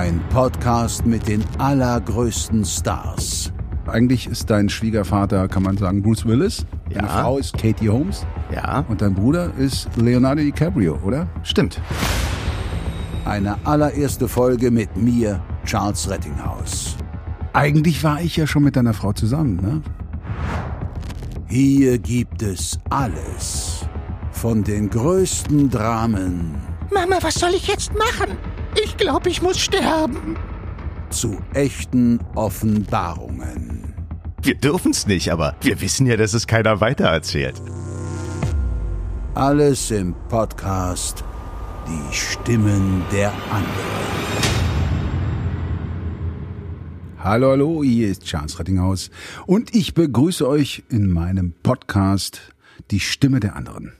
Ein Podcast mit den allergrößten Stars. Eigentlich ist dein Schwiegervater, kann man sagen, Bruce Willis. Deine Ja. Frau ist Katie Holmes. Ja, Und dein Bruder ist Leonardo DiCaprio, oder? stimmt. Eine allererste Folge mit mir, Charles Rettinghaus. Eigentlich war ich ja schon mit deiner Frau zusammen, ne? Hier gibt es alles. Von den größten Dramen Mama, was soll ich jetzt machen? Ich glaube, ich muss sterben. zu echten Offenbarungen. Wir dürfen's nicht, aber wir wissen ja, dass es keiner weitererzählt. Alles im Podcast Die Stimmen der anderen. Hallo, hallo, hier ist Charles Rettinghaus und ich begrüße euch in meinem Podcast Die Stimme der anderen.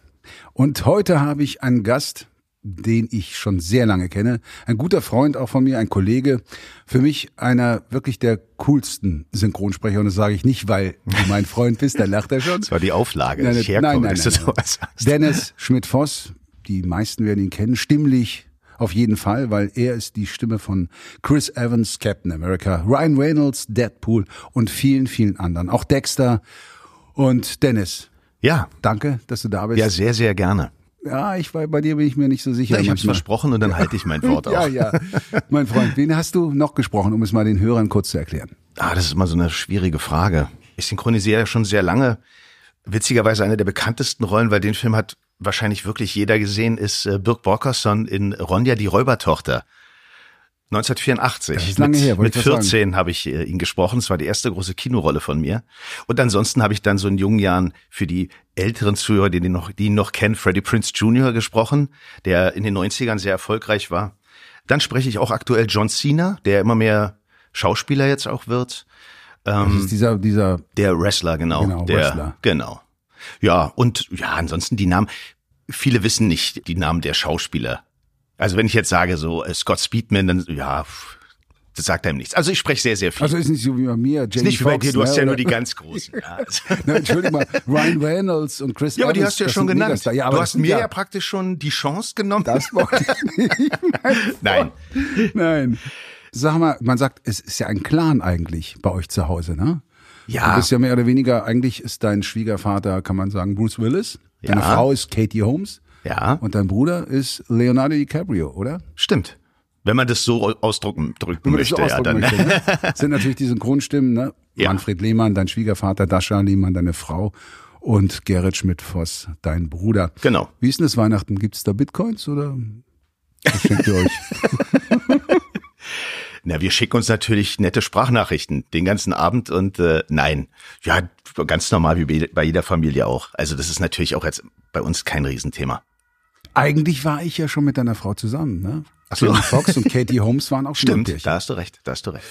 Und heute habe ich einen Gast, den ich schon sehr lange kenne, ein guter Freund auch von mir, ein Kollege, für mich einer wirklich der coolsten Synchronsprecher und das sage ich nicht, weil du mein Freund bist, da lacht er schon. Das war die Auflage, Nein, nein, nein, nein, sowas sagst. Dennis Schmidt-Voss, die meisten werden ihn kennen, stimmlich auf jeden Fall, weil er ist die Stimme von Chris Evans, Captain America, Ryan Reynolds, Deadpool und vielen, vielen anderen. Auch Dexter und Dennis. Ja, Danke, dass du da bist. ja, sehr, sehr gerne. Ja, ich war bei dir bin ich mir nicht so sicher. Ja, ich hab's manchmal. versprochen und dann halte ich mein Wort auch. Ja, ja. Mein Freund, wen hast du noch gesprochen, um es mal den Hörern kurz zu erklären? Ah, das ist immer so eine schwierige Frage. Ich synchronisiere ja schon sehr lange. Witzigerweise eine der bekanntesten Rollen, weil den Film hat wahrscheinlich wirklich jeder gesehen, ist äh, Birk Borkerson in Ronja die Räubertochter. 1984. Das ist lange mit, her, Mit ich was 14 habe ich äh, ihn gesprochen. Es war die erste große Kinorolle von mir. Und ansonsten habe ich dann so in jungen Jahren für die älteren Zuhörer, die ihn noch, die ihn noch kennen, Freddie Prince Jr. gesprochen, der in den 90ern sehr erfolgreich war. Dann spreche ich auch aktuell John Cena, der immer mehr Schauspieler jetzt auch wird. Das ist dieser, dieser, Der Wrestler, genau. Genau, der, Wrestler. Genau. Ja, und ja, ansonsten die Namen. Viele wissen nicht die Namen der Schauspieler. Also wenn ich jetzt sage so äh, Scott Speedman, dann ja, das sagt einem nichts. Also ich spreche sehr, sehr viel. also ist nicht so wie bei mir, Jamie ist nicht wie bei dir, du hast ne, ja nur oder- die ganz großen. Ja, Na, Entschuldigung mal, Ryan Reynolds und Chris ja aber die hast du ja schon genannt. Ja, du hast mir ja. praktisch schon die Chance genommen. Das wollte ich nicht. Nein. Nein. Sag mal, man sagt, es ist ja ein Clan eigentlich bei euch zu Hause, ne? Du Ja, bist ja mehr oder weniger, eigentlich ist dein Schwiegervater, kann man sagen, Bruce Willis. Deine Ja. Frau ist Katie Holmes. Ja, Und dein Bruder ist Leonardo DiCaprio, oder? stimmt. Wenn man das so ausdrücken drücken möchte, so ja, ausdrücken dann. möchte, ne? Das sind natürlich die Synchronstimmen, ne? Ja. Manfred Lehmann, dein Schwiegervater, Dascha Lehmann, deine Frau und Gerrit Schmidt-Voss, dein Bruder. Genau. Wie ist denn das Weihnachten? Gibt es da Bitcoins oder was schenkt ihr euch? Na, wir schicken uns natürlich nette Sprachnachrichten den ganzen Abend und äh, nein, ja, ganz normal wie bei jeder Familie auch. Also das ist natürlich auch jetzt bei uns kein Riesenthema. Eigentlich war ich ja schon mit deiner Frau zusammen, ne? so. Jamie Foxx und Katie Holmes waren auch schon im Stimmt, da hast du recht, da hast du recht.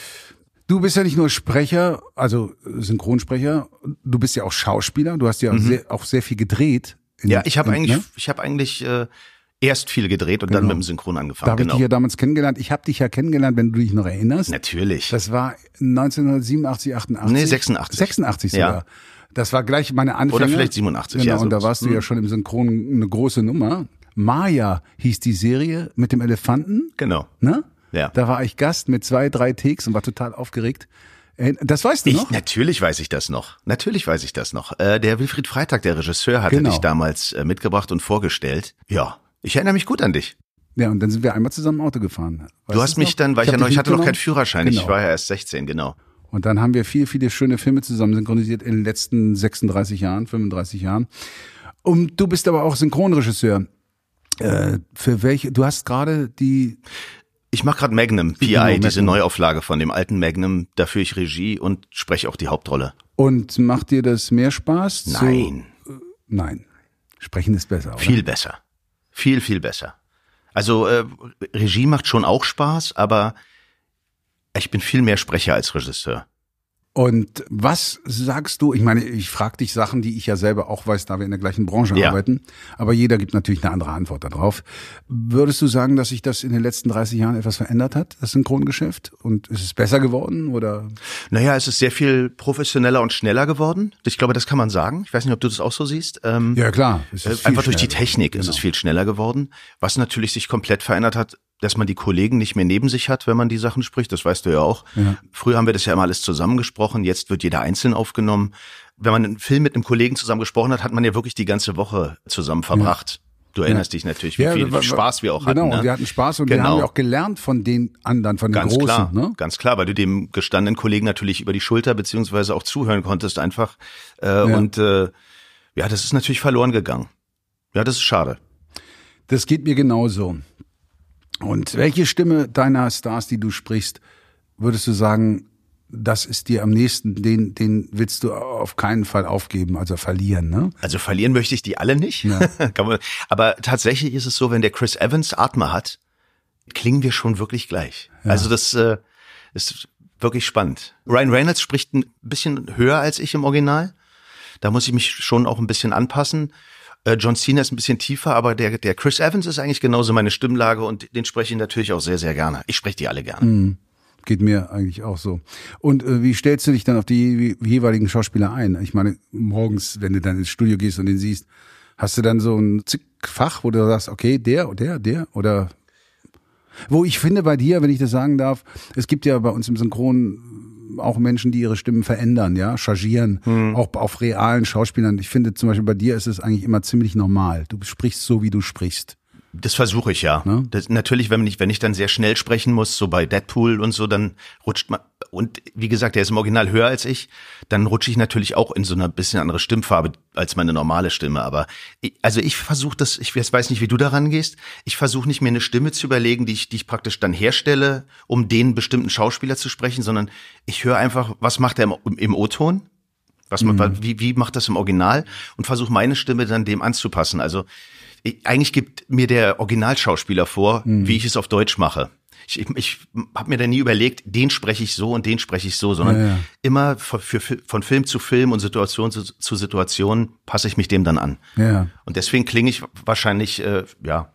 Du bist ja nicht nur Sprecher, also Synchronsprecher, du bist ja auch Schauspieler, du hast ja sehr, auch sehr viel gedreht. in- Mhm. Ja, ich habe eigentlich, ne? ich habe eigentlich äh, erst viel gedreht und dann mit dem Synchron Da angefangen. habe ich Genau. dich ja damals kennengelernt. Ich habe dich ja kennengelernt, wenn du dich noch erinnerst. Natürlich. Das war 1987, 88. Nee, 86. 86 Ja. sogar. Das war gleich meine Anfänge. Oder vielleicht 87, Genau, ja, so und da warst du ja schon im Synchron eine große Nummer. Maya hieß die Serie mit dem Elefanten, genau. ne? Ja. Da war ich Gast mit zwei, drei Takes und war total aufgeregt. Äh, Das weißt du Ich, noch? natürlich weiß ich das noch. Natürlich weiß ich das noch. Äh, der Wilfried Freitag, der Regisseur, hatte Genau. dich damals äh, mitgebracht und vorgestellt. Ja, ich erinnere mich gut an dich. Ja, und dann sind wir einmal zusammen Auto gefahren. Weißt du hast mich noch? dann, weil ich, hab ja noch, ich hatte noch keinen. Führerschein. Ich Genau. war ja erst 16, genau. Und dann haben wir viele, viele schöne Filme zusammen synchronisiert in den letzten 36 Jahren, 35 Jahren. Und du bist aber auch Synchronregisseur. Äh, für welche? Du hast gerade die. Ich mache gerade Magnum, PI, Genau, diese Magnum. Neuauflage von dem alten Magnum. Da führe ich Regie und spreche auch die Hauptrolle. Und macht dir das mehr Spaß? Nein, nein. Sprechen ist besser. Oder? viel besser. Viel, viel besser. Also äh, Regie macht schon auch Spaß, aber ich bin viel mehr Sprecher als Regisseur. Und was sagst du? Ich meine, ich frage dich Sachen, die ich ja selber auch weiß, da wir in der gleichen Branche Ja. arbeiten. Aber jeder gibt natürlich eine andere Antwort darauf. Würdest du sagen, dass sich das in den letzten 30 Jahren etwas verändert hat, das Synchrongeschäft? Und ist es besser geworden oder? Naja, es ist sehr viel professioneller und schneller geworden. Ich glaube, das kann man sagen. Ich weiß nicht, ob du das auch so siehst. Ähm, Ja klar. es äh, ist einfach durch die. Technik ist Genau. es viel schneller geworden. Was natürlich sich komplett verändert hat, dass man die Kollegen nicht mehr neben sich hat, wenn man die Sachen spricht. Das weißt du ja auch. Ja. Früher haben wir das ja immer alles zusammengesprochen. Jetzt wird jeder einzeln aufgenommen. Wenn man einen Film mit einem Kollegen zusammen gesprochen hat, hat man ja wirklich die ganze Woche zusammen verbracht. Du erinnerst dich natürlich, wie viel wa- wa- Spaß wir auch genau, hatten. Ne? und wir hatten Spaß und wir Genau. haben ja auch gelernt von den anderen, von den Ganz Großen. klar, Ne? ganz klar, weil du dem gestandenen Kollegen natürlich über die Schulter beziehungsweise auch zuhören konntest einfach. Äh, Und äh, ja, das ist natürlich verloren gegangen. Ja, das ist schade. Das geht mir genauso. Und welche Stimme deiner Stars, die du sprichst, würdest du sagen, das ist dir am nächsten, den, den willst du auf keinen Fall aufgeben, also verlieren, ne? Also verlieren möchte ich die alle nicht. Man, aber tatsächlich ist es so, wenn der Chris Evans Atme hat, klingen wir schon wirklich gleich. Also das äh, ist wirklich spannend. Ryan Reynolds spricht ein bisschen höher als ich im Original. Da muss ich mich schon auch ein bisschen anpassen. Äh, John Cena ist ein bisschen tiefer, aber der, der Chris Evans ist eigentlich genauso meine Stimmlage und den spreche ich natürlich auch sehr, sehr gerne. Ich spreche die alle gerne. Geht mir eigentlich auch so. Und äh, wie stellst du dich dann auf die jeweiligen Schauspieler ein? Ich meine, morgens, wenn du dann ins Studio gehst und den siehst, hast du dann so ein Zickfach, wo du sagst, okay, der, der, der oder wo ich finde bei dir, wenn ich das sagen darf, es gibt ja bei uns im Synchron auch Menschen, die ihre Stimmen verändern, ja, chargieren, auch auf realen Schauspielern. Ich finde zum Beispiel bei dir ist es eigentlich immer ziemlich normal. Du sprichst so, wie du sprichst. Das versuche ich ja. Ne? Das, natürlich, wenn ich, wenn ich dann sehr schnell sprechen muss, so bei Deadpool und so, dann rutscht man, und wie gesagt, der ist im Original höher als ich, dann rutsche ich natürlich auch in so einer bisschen andere Stimmfarbe als meine normale Stimme. Aber ich, also ich versuche das, ich weiß nicht, wie du daran gehst, ich versuche nicht mir eine Stimme zu überlegen, die ich, die ich praktisch dann herstelle, um den bestimmten Schauspieler zu sprechen, sondern ich höre einfach, was macht er im, im O-Ton? Was man, wie, wie macht das im Original? Und versuche meine Stimme dann dem anzupassen. Also eigentlich gibt mir der Originalschauspieler vor, wie ich es auf Deutsch mache. Ich, ich, ich habe mir da nie überlegt, den spreche ich so und den spreche ich so, sondern Ja, ja. immer für, für, von Film zu Film und Situation zu, zu Situation passe ich mich dem dann an. Ja. Und deswegen klinge ich wahrscheinlich, äh, ja,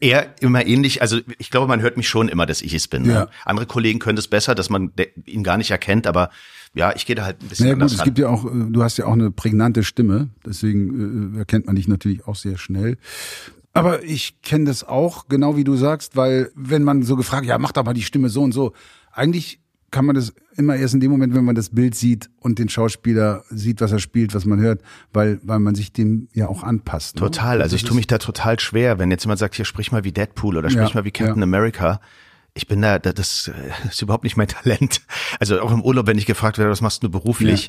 eher immer ähnlich. Also ich glaube, man hört mich schon immer, dass ich es bin. Ne? Andere Kollegen können es besser, dass man ihn gar nicht erkennt, aber ja, ich gehe da halt ein bisschen Naja gut, es ran. gibt ja auch, äh, du hast ja auch eine prägnante Stimme, deswegen äh, erkennt man dich natürlich auch sehr schnell. Aber ich kenne das auch, genau wie du sagst, weil wenn man so gefragt, ja, mach doch mal die Stimme so und so, eigentlich kann man das immer erst in dem Moment, wenn man das Bild sieht und den Schauspieler sieht, was er spielt, was man hört, weil, weil man sich dem ja auch anpasst. Ne? Total. Also ich Das tue mich da total schwer, wenn jetzt jemand sagt, hier sprich mal wie Deadpool oder sprich Ja, mal wie Captain ja. America. Ich bin da, da- das äh, ist überhaupt nicht mein Talent. Also auch im Urlaub, wenn ich gefragt werde, was machst du beruflich,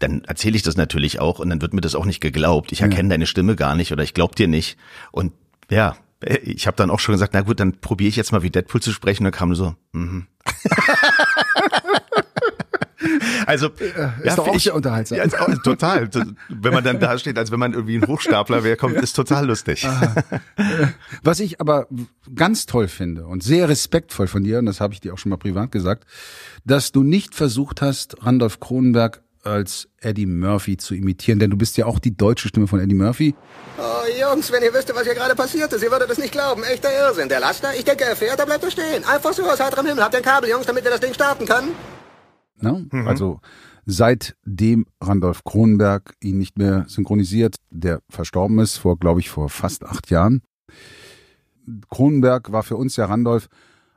dann erzähle ich das natürlich auch und dann wird mir das auch nicht geglaubt. Ich erkenne deine Stimme gar nicht oder ich glaub dir nicht. Und ja, äh, ich habe dann auch schon gesagt, na gut, dann probiere ich jetzt mal wie Deadpool zu sprechen. Und dann kam so, mhm. Also ist doch auch ich- sehr unterhaltsam. Ja, ist auch, total. Wenn man dann da steht, als wenn man irgendwie ein Hochstapler wäre, kommt, ist total lustig. Was ich aber ganz toll finde und sehr respektvoll von dir, und das habe ich dir auch schon mal privat gesagt, dass du nicht versucht hast, Randolph Kronenberg als Eddie Murphy zu imitieren, denn du bist ja auch die deutsche Stimme von Eddie Murphy. Oh, Jungs, wenn ihr wüsstet, was hier gerade passiert ist, ihr würdet es nicht glauben. Echter Irrsinn. Der Laster, ich denke, er fährt, da bleibt er stehen. Einfach so aus heiterem Himmel. Habt ihr ein Kabel, Jungs, damit wir das Ding starten können? Ne? Also seitdem Randolph Kronenberg ihn nicht mehr synchronisiert, der verstorben ist, vor, glaube ich, vor fast acht Jahren. Kronenberg war für uns ja Randolph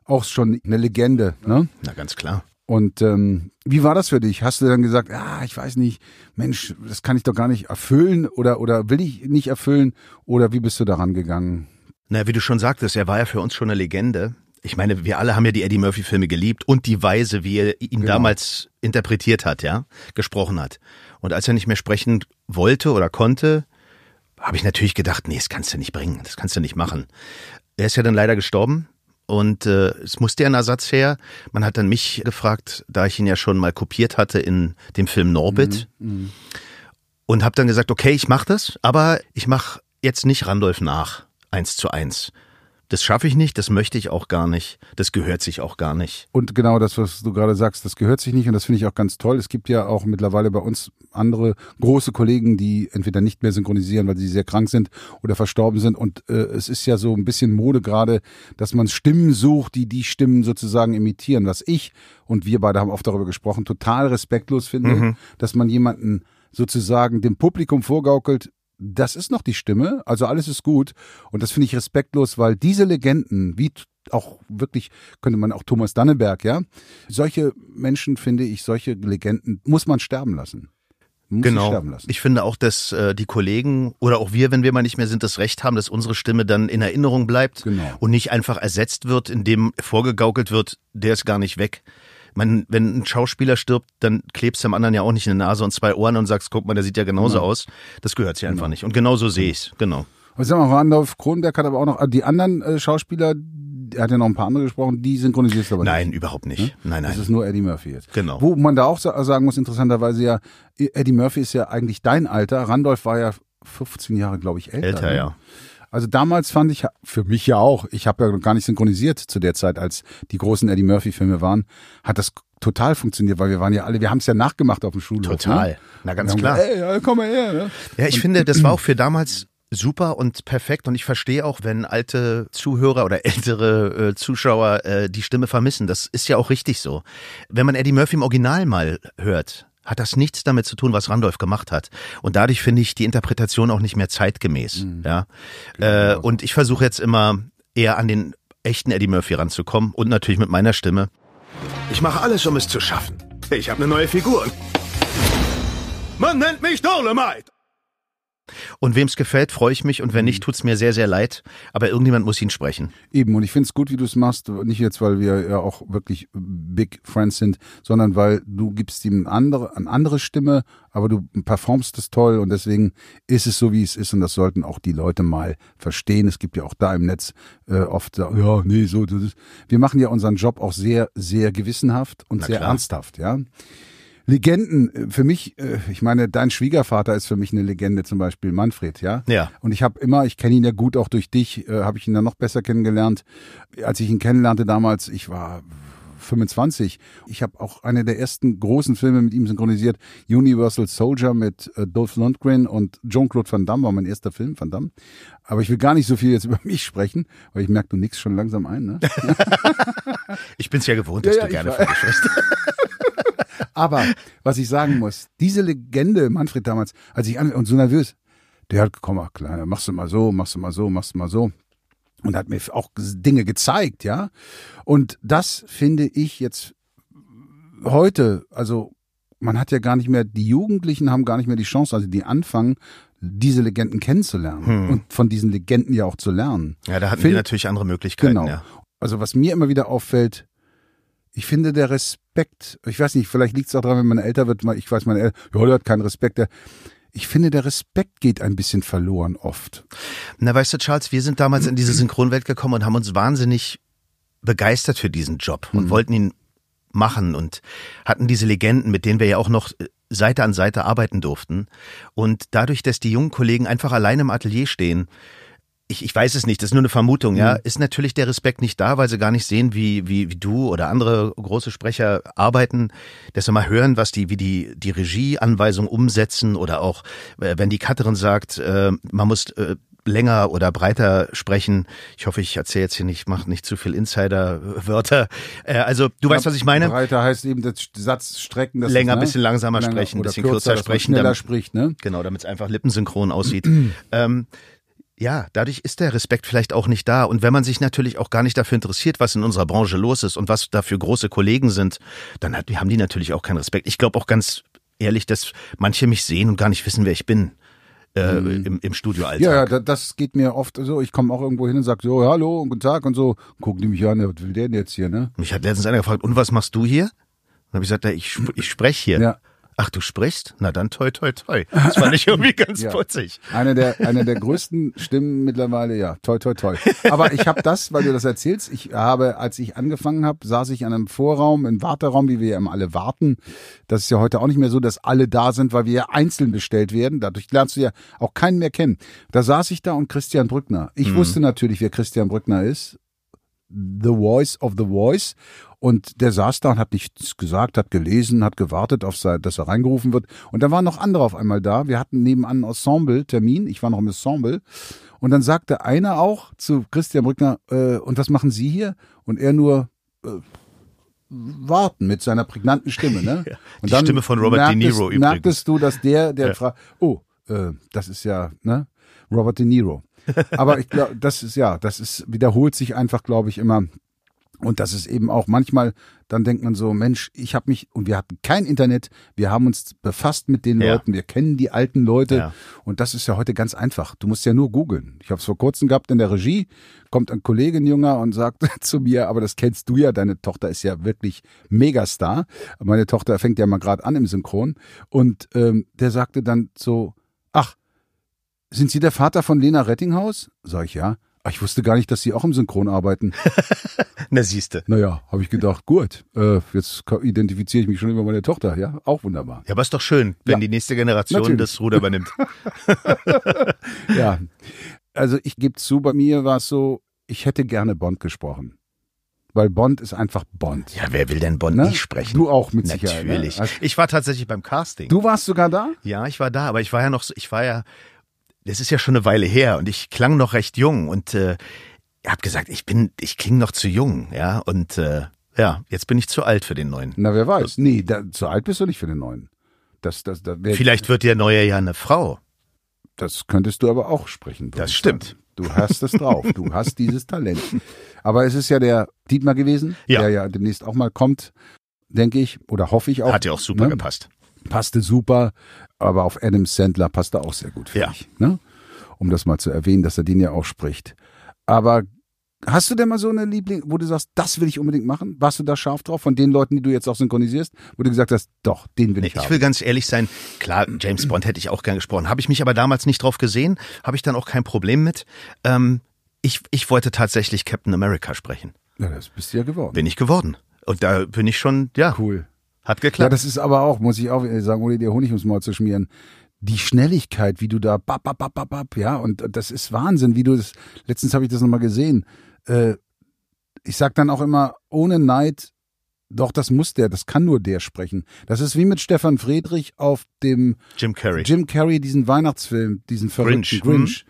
auch schon eine Legende. Ne? Na, ganz klar. Und ähm, wie war das für dich? Hast du dann gesagt, ah, ich weiß nicht, Mensch, das kann ich doch gar nicht erfüllen oder oder will ich nicht erfüllen oder wie bist du daran gegangen? Na, wie du schon sagtest, er war ja für uns schon eine Legende. Ich meine, wir alle haben ja die Eddie Murphy Filme geliebt und die Weise, wie er ihn damals interpretiert hat, ja, gesprochen hat. Und als er nicht mehr sprechen wollte oder konnte, habe ich natürlich gedacht, nee, das kannst du nicht bringen, das kannst du nicht machen. Er ist ja dann leider gestorben und äh, es musste ja ein Ersatz her. Man hat dann mich gefragt, da ich ihn ja schon mal kopiert hatte in dem Film Norbit und habe dann gesagt, okay, ich mache das, aber ich mache jetzt nicht Randolph nach, eins zu eins. Das schaffe ich nicht, das möchte ich auch gar nicht, das gehört sich auch gar nicht. Und genau das, was du gerade sagst, das gehört sich nicht und das finde ich auch ganz toll. Es gibt ja auch mittlerweile bei uns andere große Kollegen, die entweder nicht mehr synchronisieren, weil sie sehr krank sind oder verstorben sind. Und äh, es ist ja so ein bisschen Mode gerade, dass man Stimmen sucht, die die Stimmen sozusagen imitieren. Was ich und wir beide haben oft darüber gesprochen, total respektlos finde, dass man jemanden sozusagen dem Publikum vorgaukelt, das ist noch die Stimme, also alles ist gut. Und das finde ich respektlos, weil diese Legenden, wie auch wirklich, könnte man auch Thomas Danneberg, ja, solche Menschen, finde ich, solche Legenden muss man sterben lassen. Muss Genau. sterben lassen. Ich finde auch, dass äh, die Kollegen oder auch wir, wenn wir mal nicht mehr sind, das Recht haben, dass unsere Stimme dann in Erinnerung bleibt Genau. und nicht einfach ersetzt wird, indem vorgegaukelt wird, der ist gar nicht weg. Man, wenn ein Schauspieler stirbt, dann klebst du dem anderen ja auch nicht in die Nase und zwei Ohren und sagst, guck mal, der sieht ja genauso Genau. aus. Das gehört sich einfach nicht. Und genau so sehe ich's. Genau. Und sag mal, Randolph Kronberg hat aber auch noch, äh, die anderen äh, Schauspieler, er hat ja noch ein paar andere gesprochen, die synchronisierst du aber Nein, nicht. überhaupt nicht. Nein, Das nein. ist nur Eddie Murphy jetzt. Genau. Wo man da auch sa- sagen muss, interessanterweise ja, Eddie Murphy ist ja eigentlich dein Alter. Randolph war ja 15 Jahre, glaube ich, älter. Älter, ne? ja. Also damals fand ich, für mich ja auch, ich habe ja gar nicht synchronisiert zu der Zeit, als die großen Eddie Murphy-Filme waren, hat das total funktioniert, weil wir waren ja alle, wir haben es ja nachgemacht auf dem Schulhof. Total. Ne? Na, ganz klar. gesagt, Ey, ja, komm mal her. Ne? Ja, ich finde, das war auch für damals super und perfekt und ich verstehe auch, wenn alte Zuhörer oder ältere äh, Zuschauer äh, die Stimme vermissen. Das ist ja auch richtig so. Wenn man Eddie Murphy im Original mal hört, hat das nichts damit zu tun, was Randolph gemacht hat. Und dadurch finde ich die Interpretation auch nicht mehr zeitgemäß. Ja. Äh, und ich versuche jetzt immer eher an den echten Eddie Murphy ranzukommen und natürlich mit meiner Stimme. Ich mache alles, um es zu schaffen. Ich habe eine neue Figur. Man nennt mich Dolomite. Und wem es gefällt, freue ich mich und wenn nicht, tut's mir sehr, sehr leid. Aber irgendjemand muss ihn sprechen. Eben, und ich finde es gut, wie du es machst, nicht jetzt, weil wir ja auch wirklich Big Friends sind, sondern weil du gibst ihm eine andere, eine andere Stimme, aber du performst es toll und deswegen ist es so, wie es ist und das sollten auch die Leute mal verstehen. Es gibt ja auch da im Netz äh, oft, so, ja, nee, so, das ist, wir machen ja unseren Job auch sehr, sehr gewissenhaft und Na sehr klar. ernsthaft, ja. Legenden, äh, für mich, äh, ich meine, dein Schwiegervater ist für mich eine Legende, zum Beispiel Manfred, ja. Ja. Und ich habe immer, ich kenne ihn ja gut, auch durch dich, äh, habe ich ihn dann noch besser kennengelernt. Als ich ihn kennenlernte damals, ich war 25. Ich habe auch eine der ersten großen Filme mit ihm synchronisiert, Universal Soldier mit äh, Dolph Lundgren und Jean-Claude Van Damme war mein erster Film, Van Damme. Aber ich will gar nicht so viel jetzt über mich sprechen, weil ich merke, du nickst schon langsam ein, ne? Ich bin's ja gewohnt, dass Ja, ja, du gerne von dir sprichst. Aber was ich sagen muss, diese Legende, Manfred damals, als ich an und so nervös, der hat, komm mal, Kleiner, machst du mal so, machst du mal so, machst du mal so. Und hat mir auch Dinge gezeigt, ja. Und das finde ich jetzt heute, also man hat ja gar nicht mehr, die Jugendlichen haben gar nicht mehr die Chance, also die anfangen, diese Legenden kennenzulernen und von diesen Legenden ja auch zu lernen. Ja, da hatten Find- wir natürlich andere Möglichkeiten. Genau. Ja. Also was mir immer wieder auffällt, ich finde der Respekt, ich weiß nicht, vielleicht liegt es auch daran, wenn man älter wird, mal- ich weiß, meine Eltern, ja, der hat keinen Respekt. Der, ich finde, der Respekt geht ein bisschen verloren oft. Na, weißt du, Charles, wir sind damals in diese Synchronwelt gekommen und haben uns wahnsinnig begeistert für diesen Job und wollten ihn machen und hatten diese Legenden, mit denen wir ja auch noch äh, Seite an Seite arbeiten durften. Und dadurch, dass die jungen Kollegen einfach allein im Atelier stehen, ich, ich weiß es nicht, das ist nur eine Vermutung, ja, ist natürlich der Respekt nicht da, weil sie gar nicht sehen, wie, wie, wie du oder andere große Sprecher arbeiten, dass sie mal hören, was die, wie die, die Regieanweisung umsetzen oder auch, äh, wenn die Cutterin sagt, äh, man muss äh, länger oder breiter sprechen. Ich hoffe, ich erzähle jetzt hier nicht, mache nicht zu viel Insider-Wörter. Äh, also, du weißt, was ich meine? Breiter heißt eben das Satz strecken, das Länger, ist, ne? bisschen langsamer Länger sprechen, bisschen kürzer man sprechen, schneller damit- spricht, ne? Genau, damit es einfach lippensynchron aussieht. ähm, ja, dadurch ist der Respekt vielleicht auch nicht da. Und wenn man sich natürlich auch gar nicht dafür interessiert, was in unserer Branche los ist und was da für große Kollegen sind, dann hat, haben die natürlich auch keinen Respekt. Ich glaube auch ganz ehrlich, dass manche mich sehen und gar nicht wissen, wer ich bin äh, im, im Studioalltag. Ja, ja, da- das geht mir oft so. Ich komme auch irgendwo hin und sag so, hallo und guten Tag und so. Gucken die mich an, ja, was will der denn jetzt hier, ne? Mich hat letztens einer gefragt, und was machst du hier? Dann habe ich gesagt, ja, ich, ich spreche hier. Ja. Ach, du sprichst? Na dann toi toi toi. Das fand ich irgendwie ganz Ja. putzig. Eine der, eine der größten Stimmen mittlerweile, ja, toi, toi, toi. Aber ich habe das, weil du das erzählst, ich habe, als ich angefangen habe, saß ich an einem Vorraum, im Warteraum, wie wir ja immer alle warten. Das ist ja heute auch nicht mehr so, dass alle da sind, weil wir ja einzeln bestellt werden. Dadurch lernst du ja auch keinen mehr kennen. Da saß ich da und Christian Brückner. Ich wusste natürlich, wer Christian Brückner ist. The Voice of the Voice. Und der saß da und hat nichts gesagt, hat gelesen, hat gewartet, auf sein, dass er reingerufen wird. Und da waren noch andere auf einmal da. Wir hatten nebenan einen Ensemble-Termin. Ich war noch im Ensemble. Und dann sagte einer auch zu Christian Brückner, äh, und was machen Sie hier? Und er nur, äh, warten mit seiner prägnanten Stimme, ne? Und die Stimme von Robert De Niro übrigens. merktest du, dass der, der fragt, oh, äh, das ist ja, ne? Robert De Niro. Aber ich glaube, das ist ja, das ist, wiederholt sich einfach, glaube ich, immer. Und das ist eben auch manchmal, dann denkt man so, Mensch, ich habe mich, und wir hatten kein Internet, wir haben uns befasst mit den Ja. Leuten, wir kennen die alten Leute. Ja. Und das ist ja heute ganz einfach. Du musst ja nur googeln. Ich habe es vor kurzem gehabt in der Regie, kommt ein Kollege, ein Junger, und sagt zu mir, aber das kennst du ja, deine Tochter ist ja wirklich Megastar. Meine Tochter fängt ja mal gerade an im Synchron. Und ähm, der sagte dann so, ach, sind Sie der Vater von Lena Rettinghaus? Sag ich ja. Ach, ich wusste gar nicht, dass Sie auch im Synchron arbeiten. Na siehste. Naja, habe ich gedacht, gut, äh, jetzt identifiziere ich mich schon über meine Tochter. Ja, auch wunderbar. Ja, aber ist doch schön, wenn Ja. die nächste Generation Natürlich. das Ruder übernimmt. Ja, also ich gebe zu, bei mir war es so, ich hätte gerne Bond gesprochen. Weil Bond ist einfach Bond. Ja, wer will denn Bond Ne? nicht sprechen? Du auch mit Sicherheit. Natürlich. Ne? Also, Ich war tatsächlich beim Casting. du warst sogar da? Ja, ich war da, aber ich war ja noch, so- ich war ja, das ist ja schon eine Weile her und ich klang noch recht jung und äh, hab gesagt, ich bin, ich kling noch zu jung, ja und äh, ja, jetzt bin ich zu alt für den neuen. Na, wer weiß. Nee, da, zu alt bist du nicht für den neuen. Das, das, das, wär, Vielleicht wird der neue ja eine Frau. das könntest du aber auch sprechen. Das stimmt. sagen. Du hast es drauf. Du hast dieses Talent. Aber es ist ja der Dietmar gewesen, Ja. der ja demnächst auch mal kommt, denke ich, oder hoffe ich auch. Hat ja auch super ne? gepasst. passte super, aber auf Adam Sandler passt er auch sehr gut, finde Ja. ich. Ne? Um das mal zu erwähnen, dass er den ja auch spricht. Aber hast du denn mal so eine Liebling, wo du sagst, das will ich unbedingt machen? Warst du da scharf drauf von den Leuten, die du jetzt auch synchronisierst, wo du gesagt hast, doch, den will Nee, ich, ich haben? will ganz ehrlich sein, klar, James Bond hätte ich auch gern gesprochen. Habe ich mich aber damals nicht drauf gesehen, habe ich dann auch kein Problem mit. Ähm, ich, ich wollte tatsächlich Captain America sprechen. ja, das bist du ja geworden. Bin ich geworden. Und da bin ich schon, ja, cool. Hat Ja, geklappt. das ist aber auch, muss ich auch sagen, ohne dir Honig ums Maul zu schmieren. Die Schnelligkeit, wie du da, bap, bap, bap, bap, bap, ja, und das ist Wahnsinn, wie du das, letztens habe ich das nochmal gesehen. Äh, ich sag dann auch immer, ohne Neid, doch, das muss der, das kann nur der sprechen. Das ist wie mit Stefan Friedrich auf dem Jim Carrey. Jim Carrey, diesen Weihnachtsfilm, diesen verrückten Grinch, Grinch.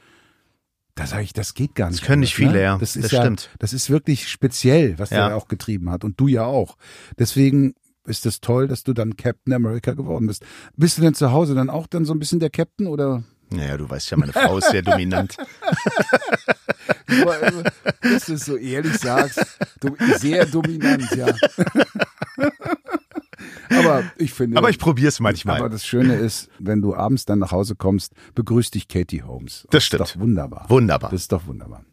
Da sage ich, das geht gar nicht. Das können nicht viele, ja. Das, ist Das ja, stimmt. Das ist wirklich speziell, was Ja. der auch getrieben hat. Und du ja auch. Deswegen ist es toll, dass du dann Captain America geworden bist. Bist du denn zu Hause dann auch dann so ein bisschen der Captain oder? Naja, du weißt ja, meine Frau ist sehr dominant. Dass du es so ehrlich sagst. Du, sehr dominant, ja. Aber ich finde. Aber ich probier's manchmal. Aber das Schöne ist, wenn du abends dann nach Hause kommst, begrüßt dich Katie Holmes. Das Ist stimmt. doch wunderbar. Wunderbar. Das ist doch wunderbar.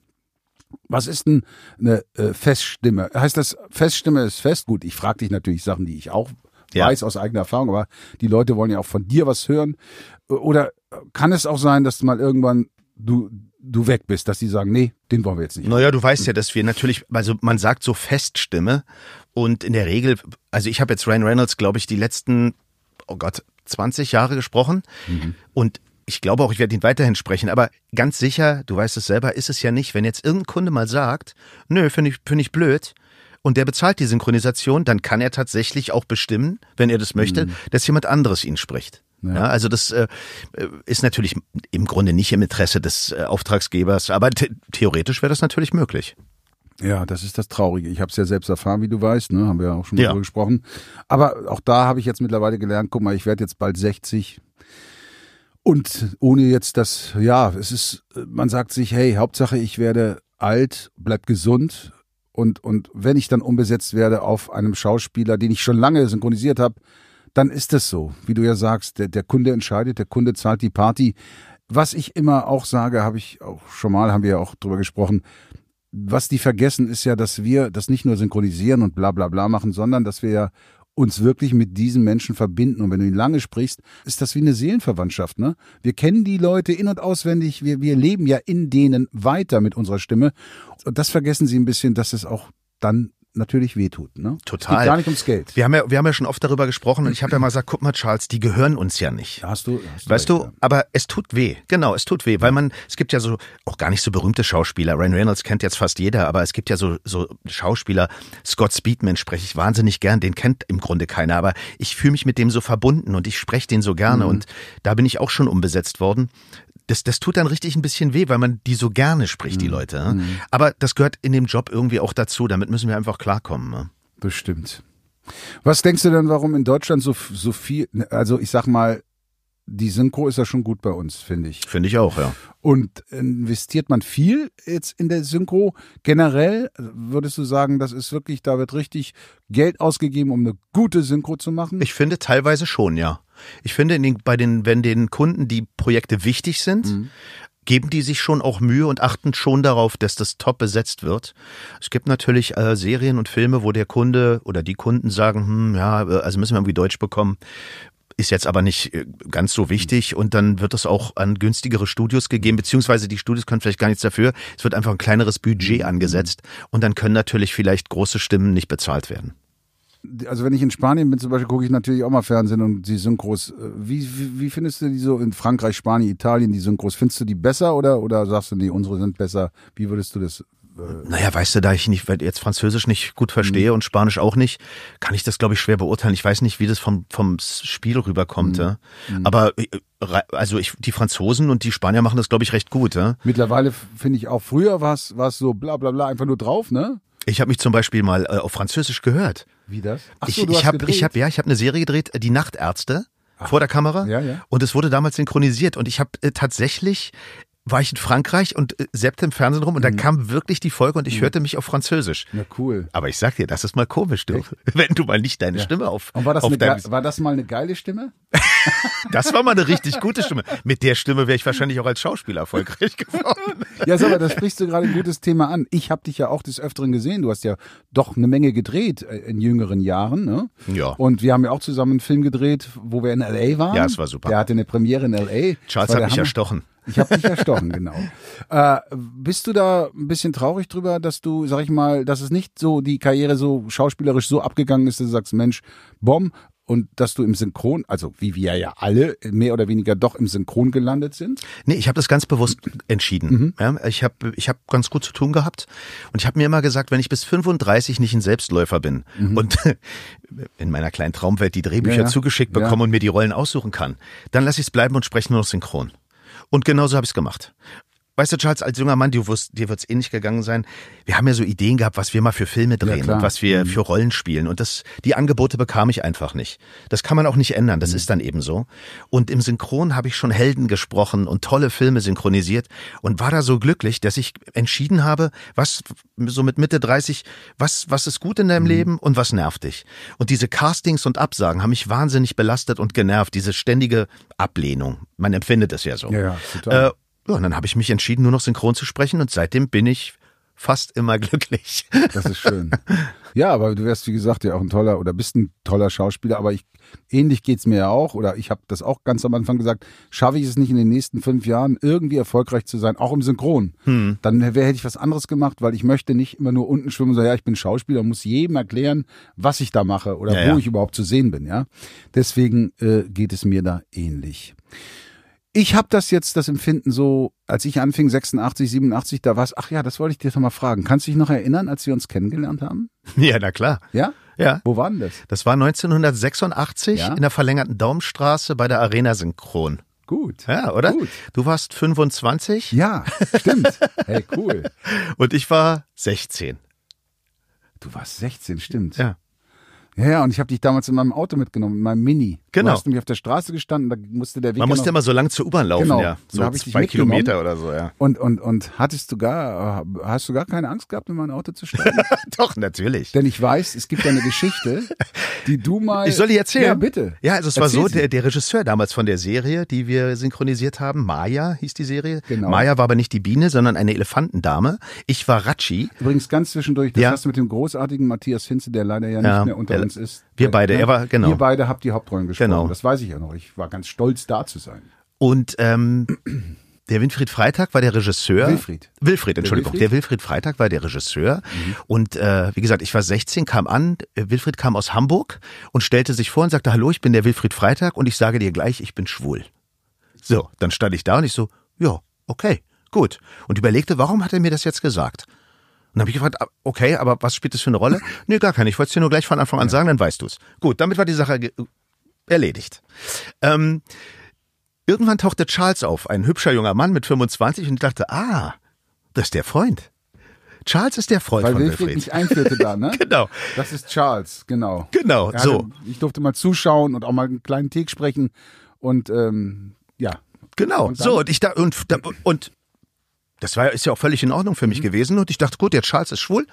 Was ist denn eine äh, Feststimme? Heißt das, Feststimme ist fest? Gut, ich frage dich natürlich Sachen, die ich auch Ja. weiß aus eigener Erfahrung, aber die Leute wollen ja auch von dir was hören. Oder kann es auch sein, dass mal irgendwann du, du weg bist, dass die sagen, nee, den wollen wir jetzt nicht. Naja, du weißt ja, dass wir natürlich, also man sagt so Feststimme und in der Regel, also ich habe jetzt Ryan Reynolds, glaube ich, die letzten, oh Gott, 20 Jahre gesprochen und ich glaube auch, ich werde ihn weiterhin sprechen, aber ganz sicher, du weißt es selber, ist es ja nicht, wenn jetzt irgendein Kunde mal sagt, nö, finde ich, finde ich blöd, und der bezahlt die Synchronisation, dann kann er tatsächlich auch bestimmen, wenn er das möchte, dass jemand anderes ihn spricht. Ja. also das äh, ist natürlich im Grunde nicht im Interesse des äh, Auftragsgebers, aber the theoretisch wäre das natürlich möglich. Ja, das ist das Traurige. Ich habe es ja selbst erfahren, wie du weißt, ne? haben wir ja auch schon mal Ja. drüber gesprochen. Aber auch da habe ich jetzt mittlerweile gelernt, guck mal, ich werde jetzt bald 60. Und ohne jetzt das, ja, es ist, man sagt sich, hey, Hauptsache ich werde alt, bleib gesund. Und, und wenn ich dann umbesetzt werde auf einem Schauspieler, den ich schon lange synchronisiert habe, dann ist es so. Wie du ja sagst, der, der Kunde entscheidet, der Kunde zahlt die Party. Was ich immer auch sage, habe ich auch schon mal, haben wir ja auch drüber gesprochen, was die vergessen, ist ja, dass wir das nicht nur synchronisieren und bla bla bla machen, sondern dass wir ja uns wirklich mit diesen Menschen verbinden. Und wenn du ihn lange sprichst, ist das wie eine Seelenverwandtschaft. Ne? Wir kennen die Leute in- und auswendig, wir, wir leben ja in denen weiter mit unserer Stimme. Und das vergessen sie ein bisschen, dass es auch dann natürlich wehtut. Ne? Es Total. geht gar nicht ums Geld. Wir haben ja, wir haben ja schon oft darüber gesprochen und ich habe ja mal gesagt, guck mal, Charles, die gehören uns ja nicht. Hast du, hast Weißt recht, du, aber es tut weh. Genau, es tut weh, weil man, es gibt ja so, auch gar nicht so berühmte Schauspieler. Ryan Reynolds kennt jetzt fast jeder, aber es gibt ja so, so Schauspieler. Scott Speedman spreche ich wahnsinnig gern, den kennt im Grunde keiner, aber ich fühle mich mit dem so verbunden und ich spreche den so gerne und da bin ich auch schon umbesetzt worden. Das, das tut dann richtig ein bisschen weh, weil man die so gerne spricht, die Leute. ne? Aber das gehört in dem Job irgendwie auch dazu. Damit müssen wir einfach klarkommen. ne? Bestimmt. Was denkst du denn, warum in Deutschland so, so viel, also ich sag mal, die Synchro ist ja schon gut bei uns, finde ich. Finde ich auch, ja. Und investiert man viel jetzt in der Synchro? Generell würdest du sagen, das ist wirklich, da wird richtig Geld ausgegeben, um eine gute Synchro zu machen? Ich finde teilweise schon, ja. Ich finde, in den, bei den, wenn den Kunden die Projekte wichtig sind, Mhm. geben die sich schon auch Mühe und achten schon darauf, dass das top besetzt wird. Es gibt natürlich äh, Serien und Filme, wo der Kunde oder die Kunden sagen, hm, ja, äh, also müssen wir irgendwie Deutsch bekommen. Ist jetzt aber nicht äh, ganz so wichtig und dann wird es auch an günstigere Studios gegeben, beziehungsweise die Studios können vielleicht gar nichts dafür. Es wird einfach ein kleineres Budget angesetzt und dann können natürlich vielleicht große Stimmen nicht bezahlt werden. Also wenn ich in Spanien bin zum Beispiel, gucke ich natürlich auch mal Fernsehen und die Synchros. Äh, Wie, wie, wie findest du die so in Frankreich, Spanien, Italien, die Synchros? Findest du die besser oder, oder sagst du, nee, unsere sind besser? Wie würdest du das? Naja, weißt du, da ich nicht, weil jetzt Französisch nicht gut verstehe und Spanisch auch nicht, kann ich das, glaube ich, schwer beurteilen. Ich weiß nicht, wie das vom, vom Spiel rüberkommt. ja. Aber äh, also ich, die Franzosen und die Spanier machen das, glaube ich, recht gut. ja. Mittlerweile finde ich auch, früher war es so bla bla bla, einfach nur drauf, ne? Ich habe mich zum Beispiel mal äh, auf Französisch gehört. Wie das? Ach ich so, du ich habe ich hab, ja, ich habe eine Serie gedreht, äh, die Nachtärzte vor der Kamera. Ja, ja. Und es wurde damals synchronisiert und ich habe äh, tatsächlich war ich in Frankreich und äh, seppte im Fernsehen rum und Mhm. da kam wirklich die Folge und ich hörte mich auf Französisch. Ja, cool. Aber ich sag dir, das ist mal komisch, du. Wenn du mal nicht deine Stimme auf, Und war das, auf ge- war das mal eine geile Stimme? Das war mal eine richtig gute Stimme. Mit der Stimme wäre ich wahrscheinlich auch als Schauspieler erfolgreich geworden. Ja, sag mal, da sprichst du gerade ein gutes Thema an. Ich habe dich ja auch des Öfteren gesehen. Du hast ja doch eine Menge gedreht äh, in jüngeren Jahren. Ne? Ja. Und wir haben ja auch zusammen einen Film gedreht, wo wir in L.A. waren. Ja, es war super. Der hatte eine Premiere in L.A. Charles hat mich Hammer. erstochen. Ich habe dich erstochen, genau. Äh, bist du da ein bisschen traurig drüber, dass du, sag ich mal, dass es nicht so die Karriere so schauspielerisch so abgegangen ist, dass du sagst, Mensch, Bom, und dass du im Synchron, also wie wir ja alle mehr oder weniger doch im Synchron gelandet sind? Nee, ich habe das ganz bewusst entschieden. Ja, ich habe ich hab ganz gut zu tun gehabt und ich habe mir immer gesagt, wenn ich bis 35 nicht ein Selbstläufer bin und in meiner kleinen Traumwelt die Drehbücher Ja, ja. zugeschickt Ja. bekomme und mir die Rollen aussuchen kann, dann lasse ich es bleiben und spreche nur noch synchron. Und genauso habe ich es gemacht. Weißt du, Charles, als junger Mann, du wirst, dir wird's ähnlich gegangen sein. Wir haben ja so Ideen gehabt, was wir mal für Filme drehen klar. und was wir für Rollen spielen. Und das, die Angebote bekam ich einfach nicht. Das kann man auch nicht ändern. Das ist dann eben so. Und im Synchron habe ich schon Helden gesprochen und tolle Filme synchronisiert und war da so glücklich, dass ich entschieden habe, was so mit Mitte 30, was, was ist gut in deinem Leben und was nervt dich. Und diese Castings und Absagen haben mich wahnsinnig belastet und genervt. Diese ständige Ablehnung. Man empfindet es ja so. Ja, ja, total. Äh, ja, und dann habe ich mich entschieden, nur noch synchron zu sprechen und seitdem bin ich fast immer glücklich. Das ist schön. ja, aber du wärst, wie gesagt, ja auch ein toller oder bist ein toller Schauspieler, aber ich, ähnlich geht's mir ja auch, oder ich habe das auch ganz am Anfang gesagt, schaffe ich es nicht in den nächsten fünf Jahren irgendwie erfolgreich zu sein, auch im Synchron. Dann wär, hätte ich was anderes gemacht, weil ich möchte nicht immer nur unten schwimmen und sagen, ja, ich bin Schauspieler, muss jedem erklären, was ich da mache oder Ja, wo ja. ich überhaupt zu sehen bin, ja. Deswegen äh, geht es mir da ähnlich. Ich habe das jetzt, das Empfinden so, als ich anfing, 86, 87, da war es, ach ja, das wollte ich dir doch mal fragen. Kannst du dich noch erinnern, als wir uns kennengelernt haben? ja, na klar. Ja? Ja. Wo war denn das? Das war 1986 Ja. in der verlängerten Daumenstraße bei der Arena Synchron. Gut. Ja, oder? Gut. Du warst 25 Ja, stimmt. Hey, cool. und ich war 16. Du warst 16, stimmt. Ja. Ja, ja, und ich habe dich damals in meinem Auto mitgenommen, in meinem Mini. Genau. Du hast nämlich auf der Straße gestanden, da musste der Weg Man musste immer so lang zur U-Bahn laufen, Genau. ja. Da So dich zwei. Kilometer oder so, ja. und, und, und hattest du gar, hast du gar keine Angst gehabt, in mein Auto zu steigen? Doch, natürlich. Denn ich weiß, es gibt ja eine Geschichte, die du mal. Ich soll die erzählen? Ja, bitte. Ja, also es war Erzähl so, sie. der, der Regisseur damals von der Serie, die wir synchronisiert haben, Maya hieß die Serie. Genau. Maya war aber nicht die Biene, sondern eine Elefantendame. Ich war Ratschi. Übrigens ganz zwischendurch, das Ja. hast du mit dem großartigen Matthias Hinze, der leider ja nicht Ja, mehr unter der- uns ist. Wir beide, er war- genau. Ihr beide habt die Hauptrollen gesprochen. Genau. Das weiß ich ja noch. Ich war ganz stolz, da zu sein. Und ähm, der Winfried Freitag war der Regisseur. Wilfried. Wilfried, Entschuldigung. Wilfried? Der Wilfried Freitag war der Regisseur. Und äh, wie gesagt, ich war 16, kam an. Wilfried kam aus Hamburg und stellte sich vor und sagte, hallo, ich bin der Wilfried Freitag und ich sage dir gleich, ich bin schwul. So, dann stand ich da und ich so, ja, okay, gut. Und überlegte, warum hat er mir das jetzt gesagt? Und dann habe ich gefragt, ah, okay, aber was spielt das für eine Rolle? nee, gar keine. Ich wollte es dir nur gleich von Anfang an sagen, dann weißt du's. Gut, damit war die Sache erledigt. Ähm, irgendwann tauchte Charles auf, ein hübscher junger Mann mit 25 und ich dachte, ah, das ist der Freund. Charles ist der Freund Weil von Wilfried Wilfried. mich einführte da, ne? Genau. Das ist Charles, genau. Genau, hatte- so. Ich durfte mal zuschauen und auch mal einen kleinen Take sprechen. Und ähm, ja, Genau. Und so, und ich da, und, da- und das war, ist ja auch völlig in Ordnung für Mhm. mich gewesen. Und ich dachte, gut, der Charles ist schwul.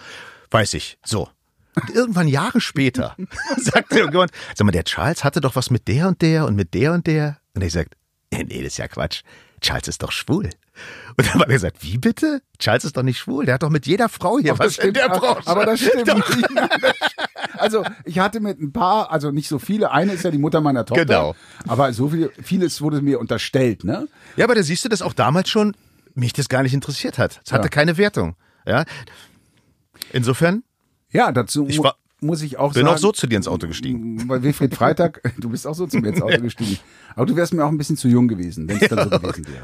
Weiß ich. So. Und irgendwann Jahre später sagte irgendjemand, sag mal, der Charles hatte doch was mit der und der und mit der und der. Und ich sagt, nee, das ist ja Quatsch. Charles ist doch schwul. Und dann war er gesagt, wie bitte? Charles ist doch nicht schwul. Der hat doch mit jeder Frau hier Ach, was in der Branche. Aber das stimmt Doch. nicht. Also ich hatte mit ein paar, also nicht so viele. Eine ist ja die Mutter meiner Tochter. Genau. Aber so viel, vieles wurde mir unterstellt, ne? Ja, aber da siehst du, dass auch damals schon mich das gar nicht interessiert hat. Es hatte Ja. keine Wertung. Ja. Insofern Ja, dazu Ich war- muss ich auch bin sagen. auch so zu dir ins Auto gestiegen. Bei Wilfried Freitag, du bist auch so zu mir ins Auto gestiegen. Aber du wärst mir auch ein bisschen zu jung gewesen, wenn es dann so gewesen wäre.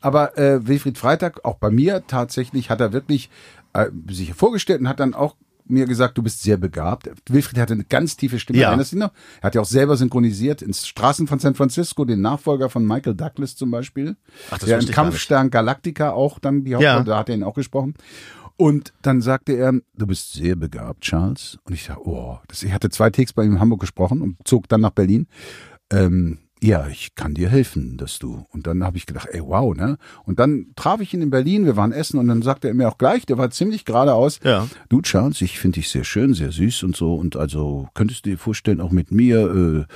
Aber äh, Wilfried Freitag, auch bei mir tatsächlich, hat er wirklich äh, sich vorgestellt und hat dann auch mir gesagt, du bist sehr begabt. Wilfried hatte eine ganz tiefe Stimme, Ja. erinnerst du noch? Er hat ja auch selber synchronisiert in Straßen von San Francisco, den Nachfolger von Michael Douglas zum Beispiel. Ach, das der nicht. Kampfstern Galactica auch dann die Hauptrolle, Ja. da hat er ihn auch gesprochen. Und dann sagte er, du bist sehr begabt, Charles. Und ich sage, oh, das, ich hatte zwei Takes bei ihm in Hamburg gesprochen und zog dann nach Berlin. Ähm, ja, ich kann dir helfen, dass du. Und dann habe ich gedacht, ey, wow, ne? Und dann traf ich ihn in Berlin, wir waren essen und dann sagte er mir auch gleich, der war ziemlich geradeaus, Ja. du Charles, ich finde dich sehr schön, sehr süß und so und also könntest du dir vorstellen, auch mit mir,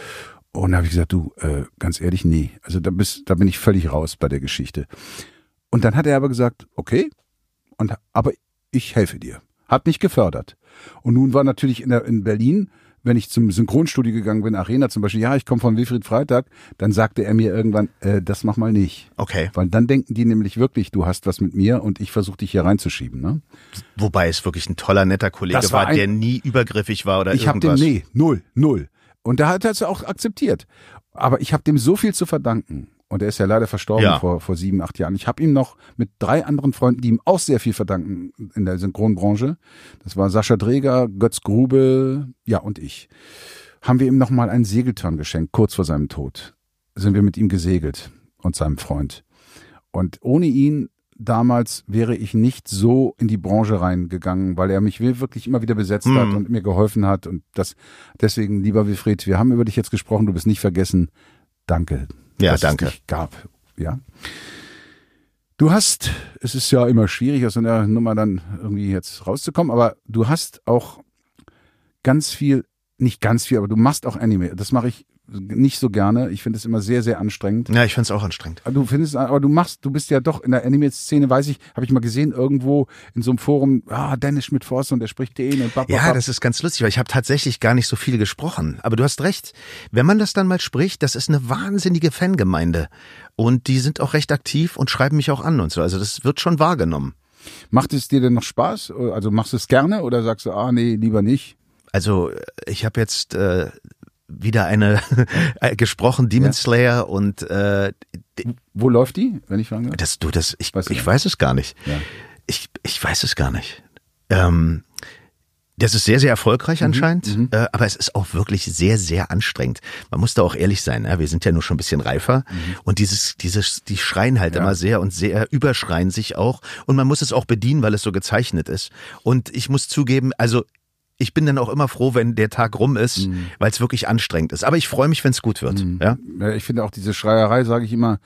äh, und da habe ich gesagt, du, äh, ganz ehrlich, nee. Also da bist, da bin ich völlig raus bei der Geschichte. Und dann hat er aber gesagt, okay, und, aber ich helfe dir. Hat mich gefördert. Und nun war natürlich in, der, in Berlin, wenn ich zum Synchronstudio gegangen bin, Arena zum Beispiel, ja, ich komme von Wilfried Freitag, dann sagte er mir irgendwann, äh, das mach mal nicht. Okay. Weil dann denken die nämlich wirklich, du hast was mit mir und ich versuche dich hier reinzuschieben. Ne? Wobei es wirklich ein toller, netter Kollege Das war ein- der nie übergriffig war oder Ich habe dem, irgendwas. nee, null, null. Und da hat er es auch akzeptiert. Aber ich habe dem so viel zu verdanken. Und er ist ja leider verstorben Ja. vor, vor sieben, acht Jahren. Ich habe ihm noch mit drei anderen Freunden, die ihm auch sehr viel verdanken in der Synchronbranche. Das war Sascha Dreger, Götz Grube, ja und ich. Haben wir ihm noch mal einen Segeltörn geschenkt, kurz vor seinem Tod. Sind wir mit ihm gesegelt und seinem Freund. Und ohne ihn damals wäre ich nicht so in die Branche reingegangen, weil er mich wirklich immer wieder besetzt hat Mhm. und mir geholfen hat. Und das deswegen, lieber Wilfried, wir haben über dich jetzt gesprochen, du bist nicht vergessen. Danke. Ja, dass danke. Es dich gab. Ja. Du hast, es ist ja immer schwierig, aus so einer Nummer dann irgendwie jetzt rauszukommen, aber du hast auch ganz viel, nicht ganz viel, aber du machst auch Anime. Das mache ich nicht so gerne. Ich finde es immer sehr, sehr anstrengend. Ja, ich find's auch anstrengend. Du findest, aber du machst, du bist ja doch in der Anime-Szene, weiß ich, habe ich mal gesehen, irgendwo in so einem Forum, ah, Dennis Schmidt-Forster und der spricht den und bap, Ja, das ist ganz lustig, weil ich habe tatsächlich gar nicht so viel gesprochen. Aber du hast recht. Wenn man das dann mal spricht, das ist eine wahnsinnige Fangemeinde. Und die sind auch recht aktiv und schreiben mich auch an und so. Also das wird schon wahrgenommen. Macht es dir denn noch Spaß? Also machst du es gerne oder sagst du, ah, nee, lieber nicht? Also ich habe jetzt äh, wieder eine äh, gesprochen, Demon Ja. Slayer und äh, Wo läuft die, wenn ich fragen darf? das du das ich, Weißt du ich weiß es gar nicht. Ja. Ich ich weiß es gar nicht. Ähm, das ist sehr, sehr erfolgreich Mhm, anscheinend, äh, aber es ist auch wirklich sehr, sehr anstrengend. Man muss da auch ehrlich sein, ja? wir sind ja nur schon ein bisschen reifer Mhm. und dieses, dieses, die schreien halt immer sehr und sehr überschreien sich auch und man muss es auch bedienen, weil es so gezeichnet ist. Und ich muss zugeben, also ich bin dann auch immer froh, wenn der Tag rum ist, Mhm. weil es wirklich anstrengend ist. Aber ich freue mich, wenn es gut wird. Ja? Ja, Ich finde auch diese Schreierei, sage ich immer,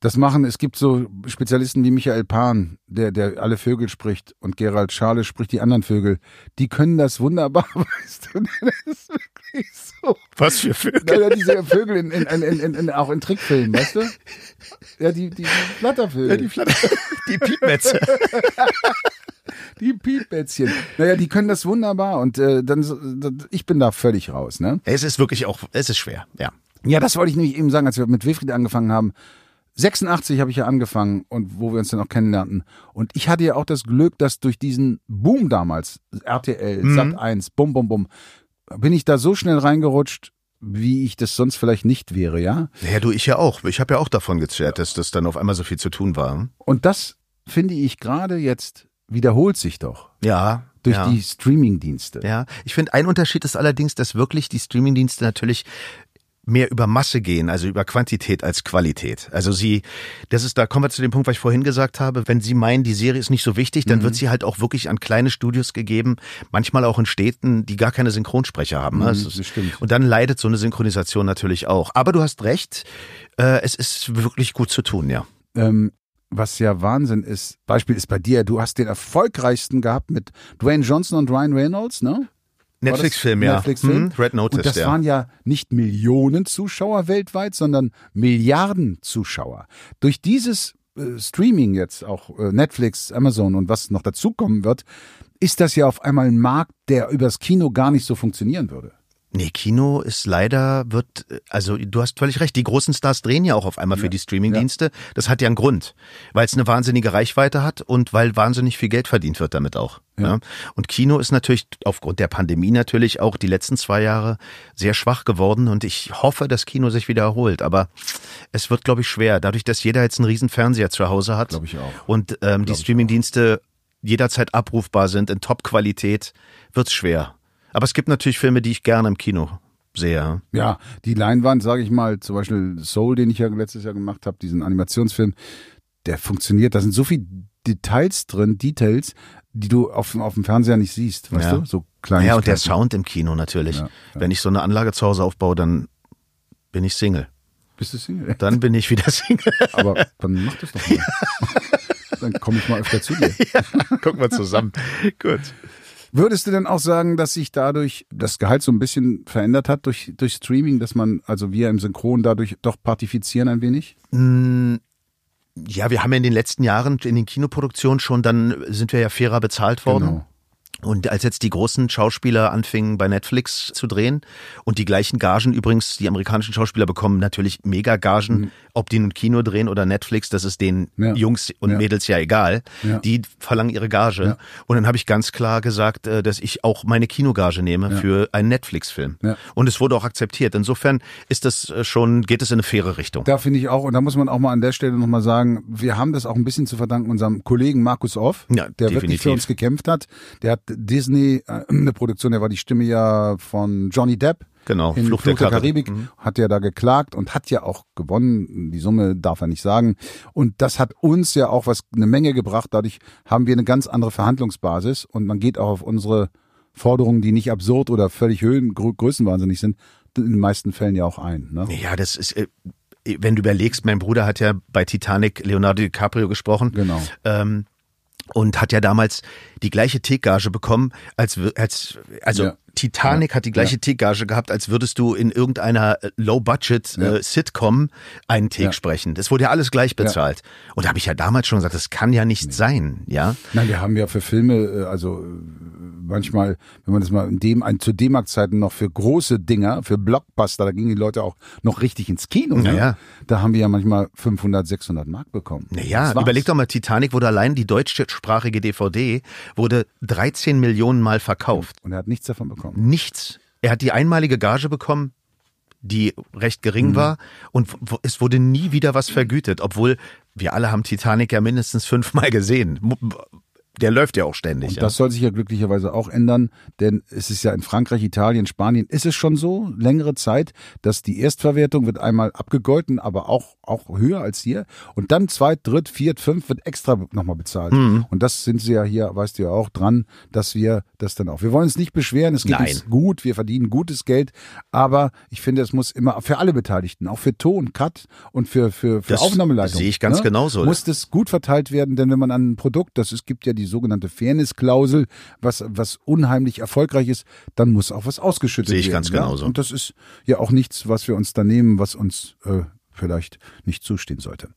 das machen, es gibt so Spezialisten wie Michael Pan, der, der alle Vögel spricht und Gerald Schale spricht die anderen Vögel. Die können das wunderbar, weißt du. Das ist wirklich so. Was für Vögel? Ja, ja, diese Vögel in, in, in, in, auch in Trickfilmen, weißt du? Ja, die, die Flattervögel. Die, Flatter die Piepmetze. Die Piepbätzchen. Naja, die können das wunderbar und äh, dann, ich bin da völlig raus, ne? es ist wirklich auch, es ist schwer, ja. Ja, das wollte ich nämlich eben sagen, als wir mit Wilfried angefangen haben. 86 habe ich ja angefangen und wo wir uns dann auch kennenlernten. Und ich hatte ja auch das Glück, dass durch diesen Boom damals, RTL, Mhm. Sat 1, bum, bum, bum, bin ich da so schnell reingerutscht, wie ich das sonst vielleicht nicht wäre, ja? Ja, du, ich ja auch. Ich habe ja auch davon gezerrt, dass das dann auf einmal so viel zu tun war. Und das finde ich gerade jetzt wiederholt sich doch Ja. durch ja. die Streaming-Dienste. Ja, ich finde, ein Unterschied ist allerdings, dass wirklich die Streamingdienste natürlich mehr über Masse gehen, also über Quantität als Qualität. Also sie, das ist, da kommen wir zu dem Punkt, was ich vorhin gesagt habe, wenn sie meinen, die Serie ist nicht so wichtig, dann Mhm. wird sie halt auch wirklich an kleine Studios gegeben, manchmal auch in Städten, die gar keine Synchronsprecher haben. Mhm, stimmt. Und dann leidet so eine Synchronisation natürlich auch. Aber du hast recht, äh, es ist wirklich gut zu tun, ja. Ähm, was ja Wahnsinn ist, Beispiel ist bei dir, du hast den erfolgreichsten gehabt mit Dwayne Johnson und Ryan Reynolds, ne? Netflix-Film, ja. Netflix-Film? Hm, Red Notice, Und das ja. waren ja nicht Millionen Zuschauer weltweit, sondern Milliarden Zuschauer. Durch dieses äh, Streaming jetzt, auch äh, Netflix, Amazon und was noch dazukommen wird, ist das ja auf einmal ein Markt, der übers Kino gar nicht so funktionieren würde. Nee, Kino ist leider, wird, also du hast völlig recht, die großen Stars drehen ja auch auf einmal für die Streamingdienste. Das hat ja einen Grund, weil es eine wahnsinnige Reichweite hat und weil wahnsinnig viel Geld verdient wird damit auch. Ja. Und Kino ist natürlich aufgrund der Pandemie natürlich auch die letzten zwei Jahre sehr schwach geworden und ich hoffe, dass Kino sich wieder erholt. Aber es wird, glaube ich, schwer, dadurch, dass jeder jetzt einen riesen Fernseher zu Hause hat Glaube ich auch. und ähm, die Streamingdienste jederzeit abrufbar sind in Top-Qualität, wird's schwer. Aber es gibt natürlich Filme, die ich gerne im Kino sehe. Ja, die Leinwand, sage ich mal, zum Beispiel Soul, den ich ja letztes Jahr gemacht habe, diesen Animationsfilm, der funktioniert. Da sind so viele Details drin, Details, die du auf, auf dem Fernseher nicht siehst, weißt Ja. du? So kleine. Ja, und der Sound im Kino natürlich. Ja, ja. Wenn ich so eine Anlage zu Hause aufbaue, dann bin ich Single. Bist du Single? Dann bin ich wieder Single. Aber dann mach das doch mal. dann komme ich mal öfter zu dir. Gucken wir zusammen. Gut. Würdest du denn auch sagen, dass sich dadurch das Gehalt so ein bisschen verändert hat durch, durch Streaming, dass man, also wir im Synchron dadurch doch partifizieren ein wenig? Ja, wir haben ja in den letzten Jahren in den Kinoproduktionen schon, dann sind wir ja fairer bezahlt worden. Genau. Und als jetzt die großen Schauspieler anfingen bei Netflix zu drehen und die gleichen Gagen übrigens, die amerikanischen Schauspieler bekommen natürlich Mega-Gagen, ob die nun Kino drehen oder Netflix, das ist den Mhm. Ja. Jungs und Ja. Mädels ja egal. Ja. Die verlangen ihre Gage. Und dann habe ich ganz klar gesagt, äh, dass ich auch meine Kinogage nehme für einen Netflix-Film. Und es wurde auch akzeptiert. Insofern ist das äh, schon, geht es in eine faire Richtung. Da finde ich auch, und da muss man auch mal an der Stelle nochmal sagen, wir haben das auch ein bisschen zu verdanken unserem Kollegen Markus Off, der wirklich definitiv. für uns gekämpft hat. Der hat Disney, äh, eine Produktion, der war die Stimme ja von Johnny Depp. Genau, in Fluch Fluch, der der, Karibik. Karibik, hat ja da geklagt und hat ja auch gewonnen. Die Summe darf er nicht sagen. Und das hat uns ja auch was eine Menge gebracht. Dadurch haben wir eine ganz andere Verhandlungsbasis und man geht auch auf unsere Forderungen, die nicht absurd oder völlig Höhen, grö größenwahnsinnig sind, in den meisten Fällen ja auch ein. Ne? Ja, das ist, äh, wenn du überlegst, mein Bruder hat ja bei Titanic Leonardo DiCaprio gesprochen. Genau. Ähm, und hat ja damals die gleiche Tickgage bekommen, als, als also Ja. Titanic hat die gleiche Tickgage gehabt, als würdest du in irgendeiner äh, Low-Budget Ja. äh, einen Take Ja. sprechen. Das wurde ja alles gleich bezahlt. Und da habe ich ja damals schon gesagt, das kann ja nicht sein, ja. Nein, wir haben ja für Filme, äh, also manchmal, wenn man das mal in dem, zu D-Mark-Zeiten noch für große Dinger, für Blockbuster, da gingen die Leute auch noch richtig ins Kino. Ne? Ja, ja. Da haben wir ja manchmal 500, 600 Mark bekommen. Naja, überleg doch mal, Titanic wurde allein die deutschsprachige DVD wurde 13 Millionen Mal verkauft. Und er hat nichts davon bekommen. Nichts. Er hat die einmalige Gage bekommen, die recht gering Mhm. war und es wurde nie wieder was vergütet, obwohl wir alle haben Titanic ja mindestens fünfmal gesehen. Der läuft ja auch ständig. Und ja. das soll sich ja glücklicherweise auch ändern, denn es ist ja in Frankreich, Italien, Spanien, ist es schon so, längere Zeit, dass die Erstverwertung wird einmal abgegolten, aber auch, auch höher als hier. Und dann zweit, dritt, viert, fünf wird extra nochmal bezahlt. Mhm. Und das sind sie ja hier, weißt du ja auch, dran, dass wir das dann auch. Wir wollen uns nicht beschweren, es geht Nein. uns gut, wir verdienen gutes Geld, aber ich finde, es muss immer für alle Beteiligten, auch für Ton, Cut und für, für, für Das Aufnahmeleitung. sehe ich ganz genauso. Muss das gut verteilt werden, denn wenn man an ein Produkt, das es gibt ja die sogenannte Fairness-Klausel, was, was unheimlich erfolgreich ist, dann muss auch was ausgeschüttet Sehe ich werden. ganz ja? genauso. Und das ist ja auch nichts, was wir uns da nehmen, was uns äh, vielleicht nicht zustehen sollte.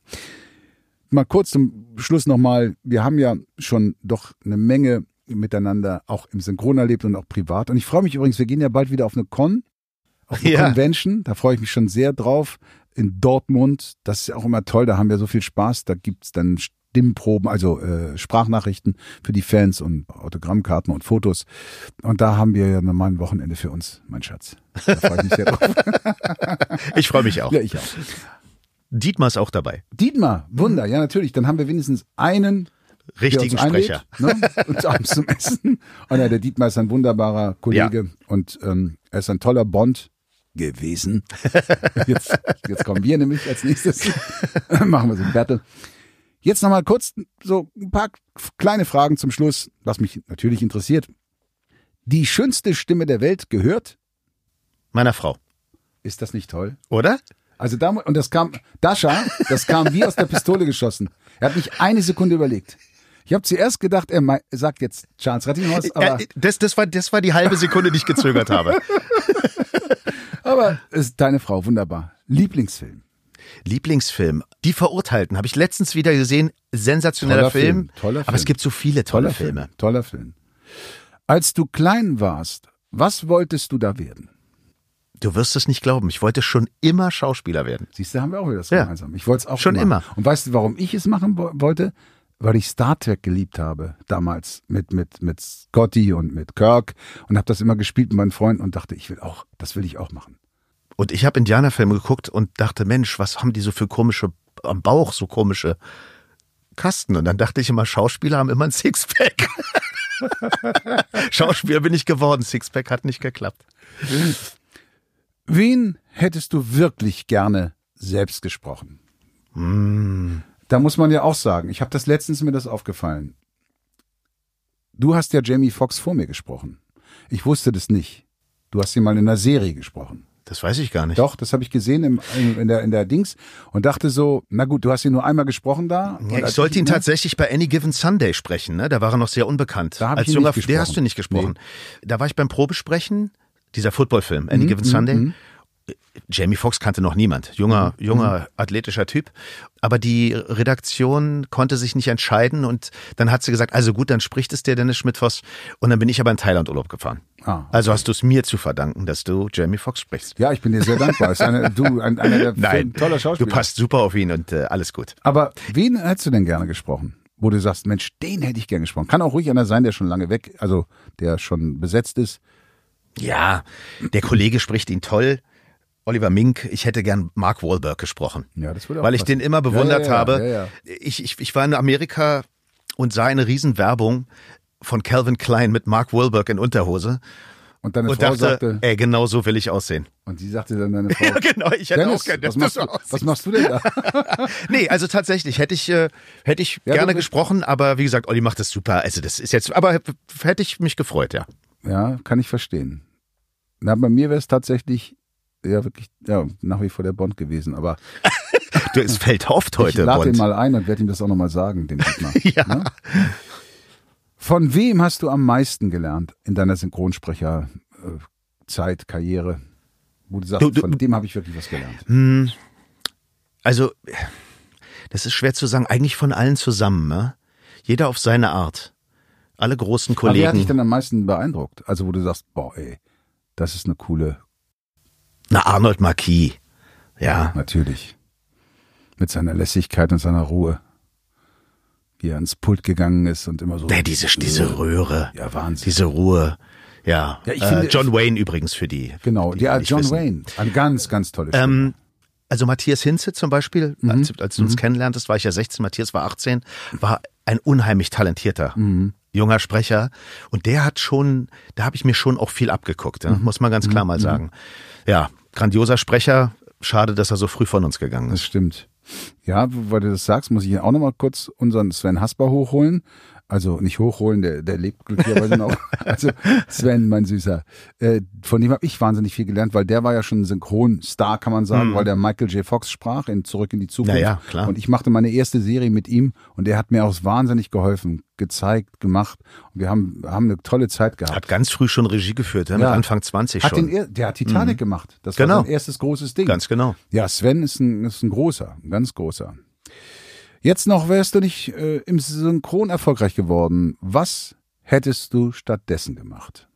Mal kurz zum Schluss nochmal, wir haben ja schon doch eine Menge miteinander auch im Synchron erlebt und auch privat. Und ich freue mich übrigens, wir gehen ja bald wieder auf eine Con, auf eine Ja. Convention. Da freue ich mich schon sehr drauf. In Dortmund, das ist ja auch immer toll, da haben wir so viel Spaß. Da gibt's dann Stimmproben, also äh, Sprachnachrichten für die Fans und Autogrammkarten und Fotos. Und da haben wir ja nochmal ein Wochenende für uns, mein Schatz. Da freue ich mich sehr drauf. Ich freue mich auch. Ja, ich auch. Dietmar ist auch dabei. Dietmar, Wunder, ja natürlich. Dann haben wir wenigstens einen Richtigen uns einlädt, Sprecher. Ne? Und abends zum Essen. Und ja, der Dietmar ist ein wunderbarer Kollege und ähm, er ist ein toller Bond. gewesen. Jetzt, jetzt kommen wir nämlich als nächstes. Machen wir so ein Battle. Jetzt nochmal kurz so ein paar kleine Fragen zum Schluss, was mich natürlich interessiert. Die schönste Stimme der Welt gehört? Meiner Frau. Ist das nicht toll? Oder? Also da, und das kam, Dasha, das kam wie aus der Pistole geschossen. Er hat nicht eine Sekunde überlegt. Ich habe zuerst gedacht, er sagt jetzt Charles Rettinghaus, aber, Äh, das, das, war, das war die halbe Sekunde, die ich gezögert habe. aber ist deine Frau, wunderbar. Lieblingsfilm. Lieblingsfilm. Die Verurteilten habe ich letztens wieder gesehen. Sensationeller Toller Film. Film, toller Aber es Film. gibt so viele tolle Toller Filme. Film. Toller Film. Als du klein warst, was wolltest du da werden? Du wirst es nicht glauben. Ich wollte schon immer Schauspieler werden. Siehst du, haben wir auch wieder das Ja. gemeinsam. Ich wollte es auch Schon immer. Und weißt du, warum ich es machen wo- wollte? Weil ich Star Trek geliebt habe damals mit mit mit Scotty und mit Kirk und habe das immer gespielt mit meinen Freunden und dachte, ich will auch, das will ich auch machen. Und ich habe Indianerfilme geguckt und dachte, Mensch, was haben die so für komische, am Bauch so komische Kasten? Und dann dachte ich immer, Schauspieler haben immer ein Sixpack. Schauspieler bin ich geworden, Sixpack hat nicht geklappt. Wen hättest du wirklich gerne selbst gesprochen? Hm. Da muss man ja auch sagen, ich habe das letztens mir das aufgefallen. Du hast ja Jamie Foxx vor mir gesprochen. Ich wusste das nicht. Du hast ihn mal in einer Serie gesprochen. Das weiß ich gar nicht. Doch, das habe ich gesehen im, in, der, in der Dings und dachte so, na gut, du hast ihn nur einmal gesprochen da. Ja, ich sollte ihn ne? tatsächlich bei Any Given Sunday sprechen, ne? Da war er noch sehr unbekannt. Da Als ich junger, nicht der hast du nicht gesprochen. Da war ich beim Probesprechen, dieser Footballfilm, Mhm, Any Given Sunday. Jamie Foxx kannte noch niemand. Junger, Mhm. junger, athletischer Typ. Aber die Redaktion konnte sich nicht entscheiden und dann hat sie gesagt, also gut, dann spricht es dir Dennis Schmidt-Voss. Und dann bin ich aber in Thailand Urlaub gefahren. Ah, Also hast du es mir zu verdanken, dass du Jamie Foxx sprichst. Ja, ich bin dir sehr dankbar. Ist eine, du, ein, einer der Nein, toller du Schauspieler. passt super auf ihn und äh, alles gut. Aber wen hättest du denn gerne gesprochen? Wo du sagst, Mensch, den hätte ich gerne gesprochen. Kann auch ruhig einer sein, der schon lange weg, also der schon besetzt ist. Ja, der Kollege spricht ihn toll. Oliver Mink, ich hätte gern Mark Wahlberg gesprochen. Ja, das würde auch Weil ich passen. den immer bewundert Ja, ja, ja, habe. Ich, ich, ich war in Amerika und sah eine Riesenwerbung von Calvin Klein mit Mark Wahlberg in Unterhose Und deine und Frau dachte, sagte, ey, genau so will ich aussehen. und sie sagte dann deine Frau, Ja, genau, ich hätte Dennis, auch gern, was du machst, du, was aussiehst. machst du denn da? Nee, also tatsächlich hätte ich, äh, hätte ich Ja, gerne gesprochen, aber wie gesagt, Olli macht das super. Also das ist jetzt, aber hätte ich mich gefreut, ja. Ja, kann ich verstehen. Na, bei mir wäre es tatsächlich ja wirklich ja, nach wie vor der Bond gewesen, aber Du, es fällt oft ich heute, lade Bond. ihn mal ein und werde ihm das auch nochmal sagen, dem Dietmar. Ja. Ne? Von wem hast du am meisten gelernt in deiner Synchronsprecherzeit, Karriere? Wo du sagst, Du- du- von dem habe ich wirklich was gelernt. Also, das ist schwer zu sagen. Eigentlich von allen zusammen, ne? Jeder auf seine Art. Alle großen Aber wer hat dich Kollegen. denn am meisten beeindruckt? Also wo du sagst, boah, ey, das ist eine coole, Na, Arnold Marquis. Ja. natürlich. Mit seiner Lässigkeit und seiner Ruhe. Wie er ans Pult gegangen ist und immer so. Nee, diese, diese Röhre. Ja, Wahnsinn. Diese Ruhe. Ja. Ja, ich äh, finde- John Wayne übrigens für die. Genau, die, ja, nicht John wissen. Wayne. Ein ganz, ganz tolles. Ähm, also Matthias Hinze zum Beispiel, Mhm. als, als du uns kennenlerntest, war ich ja 16, Matthias war 18, war ein unheimlich talentierter Mhm. junger Sprecher. Und der hat schon, da habe ich mir schon auch viel abgeguckt, Mhm. ja, muss man ganz klar mal sagen. Ja, grandioser Sprecher. Schade, dass er so früh von uns gegangen Das ist. stimmt. Ja, weil du das sagst, muss ich auch nochmal kurz unseren Sven Hasper hochholen. Also nicht hochholen, der, der lebt glücklicherweise noch. Also Sven, mein Süßer. Äh, von dem habe ich wahnsinnig viel gelernt, weil der war ja schon ein Synchronstar, kann man sagen, weil der Michael J. Fox sprach in Zurück in die Zukunft. Na ja, klar. Und ich machte meine erste Serie mit ihm und der hat mir auch wahnsinnig geholfen, gezeigt, gemacht. Und wir haben, haben eine tolle Zeit gehabt. Hat ganz früh schon Regie geführt, ja, mit Ja. Anfang 20 Hat schon. den, er- der hat Titanic gemacht. Das Genau. war sein erstes großes Ding. Ganz genau. Ja, Sven ist ein, ist ein großer, ein ganz großer. Jetzt noch wärst du nicht äh, im Synchron erfolgreich geworden. Was hättest du stattdessen gemacht?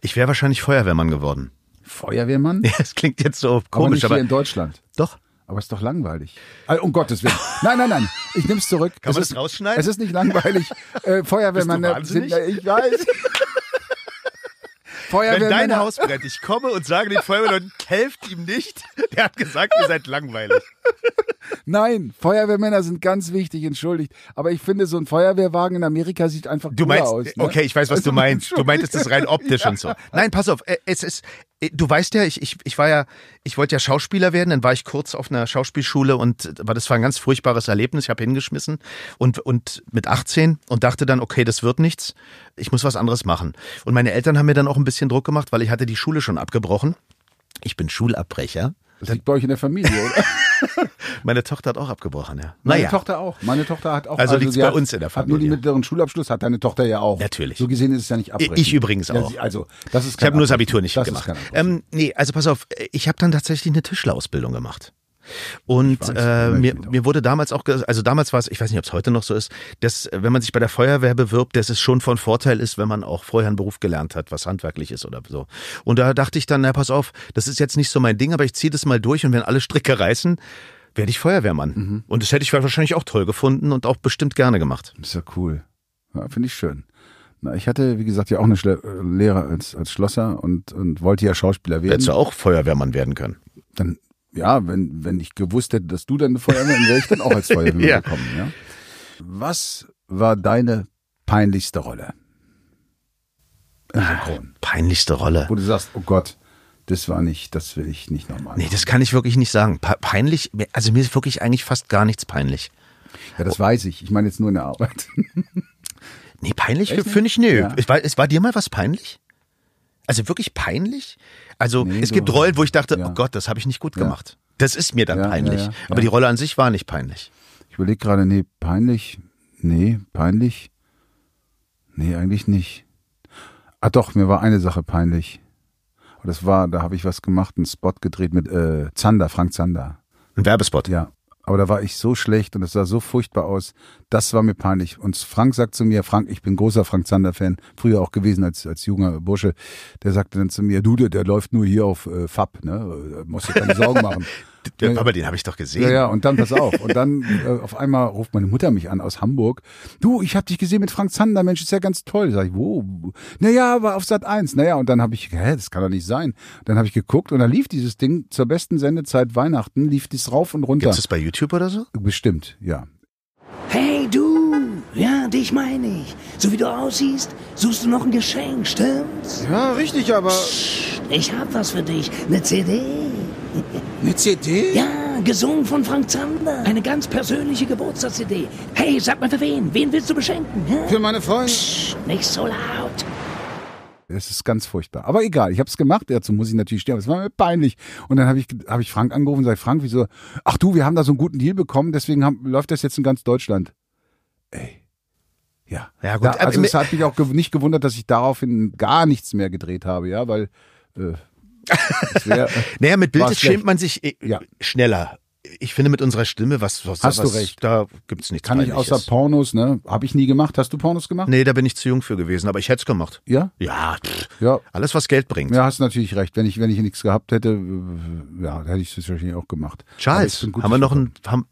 Ich wäre wahrscheinlich Feuerwehrmann geworden. Feuerwehrmann? Ja, das klingt jetzt so aber komisch, nicht aber, hier in Deutschland. doch. Aber ist doch langweilig. Also, um Gottes Willen. Nein, nein, nein. Ich nehm's zurück. Kann es man ist, das rausschneiden? Es ist nicht langweilig. Äh, Feuerwehrmänner Bist du sind, wahnsinnig? ich weiß. Wenn dein. Haus brennt, ich komme und sage den Feuerwehrleuten, helft ihm nicht. Der hat gesagt, ihr seid langweilig. Nein, Feuerwehrmänner sind ganz wichtig, entschuldigt. Aber ich finde, so ein Feuerwehrwagen in Amerika sieht einfach Du meinst, aus. Ne? okay, ich weiß, was du Also, meinst. Du meintest das rein optisch Ja. und so. Nein, pass auf, äh, es ist, Du weißt ja, ich, ich, ich war ja, ich wollte ja Schauspieler werden, dann war ich kurz auf einer Schauspielschule und war das war ein ganz furchtbares Erlebnis. Ich habe hingeschmissen und, und mit 18 und dachte dann, okay, das wird nichts. Ich muss was anderes machen. Und meine Eltern haben mir dann auch ein bisschen Druck gemacht, weil ich hatte die Schule schon abgebrochen. Ich bin Schulabbrecher. Das liegt bei euch in der Familie, oder? Meine Tochter hat auch abgebrochen, ja. Meine Naja. Tochter auch. Meine Tochter hat auch. Also liegt's sie bei hat, uns in der Hat nur den Familie. mittleren Schulabschluss, hat deine Tochter ja auch. Natürlich. So gesehen ist es ja nicht abbrechen. Ich übrigens Ja, auch. sie- also, das ist Ich habe nur das. Abitur nicht das gemacht. Ähm, nee, also pass auf, ich habe dann tatsächlich eine Tischlerausbildung gemacht. Und weiß, äh, mir, auch. mir wurde damals auch, also damals war es, ich weiß nicht, ob es heute noch so ist, dass wenn man sich bei der Feuerwehr bewirbt, dass es schon von Vorteil ist, wenn man auch vorher einen Beruf gelernt hat, was handwerklich ist oder so. Und da dachte ich dann, na pass auf, das ist jetzt nicht so mein Ding, aber ich ziehe das mal durch und wenn alle Stricke reißen, werde ich Feuerwehrmann. Mhm. Und das hätte ich wahrscheinlich auch toll gefunden und auch bestimmt gerne gemacht. Das ist ja cool. Ja, Finde ich schön. Na, ich hatte, wie gesagt, ja auch eine Schle äh, Lehre als, als Schlosser und, und wollte ja Schauspieler werden. Hättest du auch Feuerwehrmann werden können. Dann, ja, wenn, wenn ich gewusst hätte, dass du dann eine Feuerwehrmann wäre ich dann auch als Feuerwehrmann Ja. gekommen, ja. Was war deine peinlichste Rolle? Im Synchron. Peinlichste Rolle. Wo du sagst, oh Gott, das war nicht, das will ich nicht nochmal. Nee, das kann ich wirklich nicht sagen. Peinlich, also mir ist wirklich eigentlich fast gar nichts peinlich. Ja, das weiß ich. Ich meine jetzt nur in der Arbeit. Nee, peinlich finde ich nö. Ja. Es, war, es war dir mal was peinlich? Also wirklich peinlich? Also Nee, es gibt Rollen, wo ich dachte, ja. oh Gott, das habe ich nicht gut Ja. gemacht. Das ist mir dann Ja, ja, peinlich. ja, Aber ja. die Rolle an sich war nicht peinlich. Ich überlege gerade, nee, peinlich. Nee, peinlich. Nee, eigentlich nicht. Ah doch, mir war eine Sache peinlich. Und das war, da habe ich was gemacht, einen Spot gedreht mit äh, Zander, Frank Zander. Ein Werbespot. Ja. Aber da war ich so schlecht und es sah so furchtbar aus. Das war mir peinlich. Und Frank sagt zu mir, Frank, ich bin großer Frank Zander-Fan, früher auch gewesen als, als junger Bursche. Der sagte dann zu mir, du, der, der läuft nur hier auf äh, FAB, ne? Musst dir keine Sorgen machen. Der, Ja, aber den habe ich doch gesehen. Ja, ja, und dann pass auf. Und dann äh, auf einmal ruft meine Mutter mich an aus Hamburg. Du, ich habe dich gesehen mit Frank Zander, Mensch, ist ja ganz toll. Sag ich, wo? Naja, aber auf Sat 1. Naja, und dann habe ich, hä, das kann doch nicht sein. Dann habe ich geguckt und dann lief dieses Ding zur besten Sendezeit Weihnachten, lief dies rauf und runter. Gibt's das bei YouTube oder so? Bestimmt, ja. Hey du, ja, dich meine ich. So wie du aussiehst, suchst du noch ein Geschenk, stimmt's? Ja, richtig, aber... Ich hab was für dich, eine CD. Eine CD? Ja, gesungen von Frank Zander. Eine ganz persönliche Geburtstags-CD. Hey, sag mal für wen? Wen willst du beschenken? Hä? Für meine Freundin? Psst, nicht so laut. Es ist ganz furchtbar. Aber egal, ich habe es gemacht. Dazu muss ich natürlich stehen. Aber es war mir peinlich. Und dann habe ich, hab ich Frank angerufen und sage, Frank, wieso? Ach du, wir haben da so einen guten Deal bekommen, deswegen haben, läuft das jetzt in ganz Deutschland. Ey. Ja. Ja, gut, Da, also aber- es hat mich auch gew- nicht gewundert, dass ich daraufhin gar nichts mehr gedreht habe, ja, weil äh, wär, Naja, mit Bild schlecht. schämt man sich äh, Ja. schneller. Ich finde mit unserer Stimme, was, was Hast du was, recht. da gibt's nichts kann ich außer. Pornos, ne? Habe ich nie gemacht. Hast du Pornos gemacht? Nee, da bin ich zu jung für gewesen, aber ich hätte es gemacht. Ja? Ja, pff, Ja. alles was Geld bringt. Ja, hast natürlich recht. Wenn ich, wenn ich nichts gehabt hätte, äh, ja, hätte ich es wahrscheinlich auch gemacht. Charles, haben wir noch ein, haben,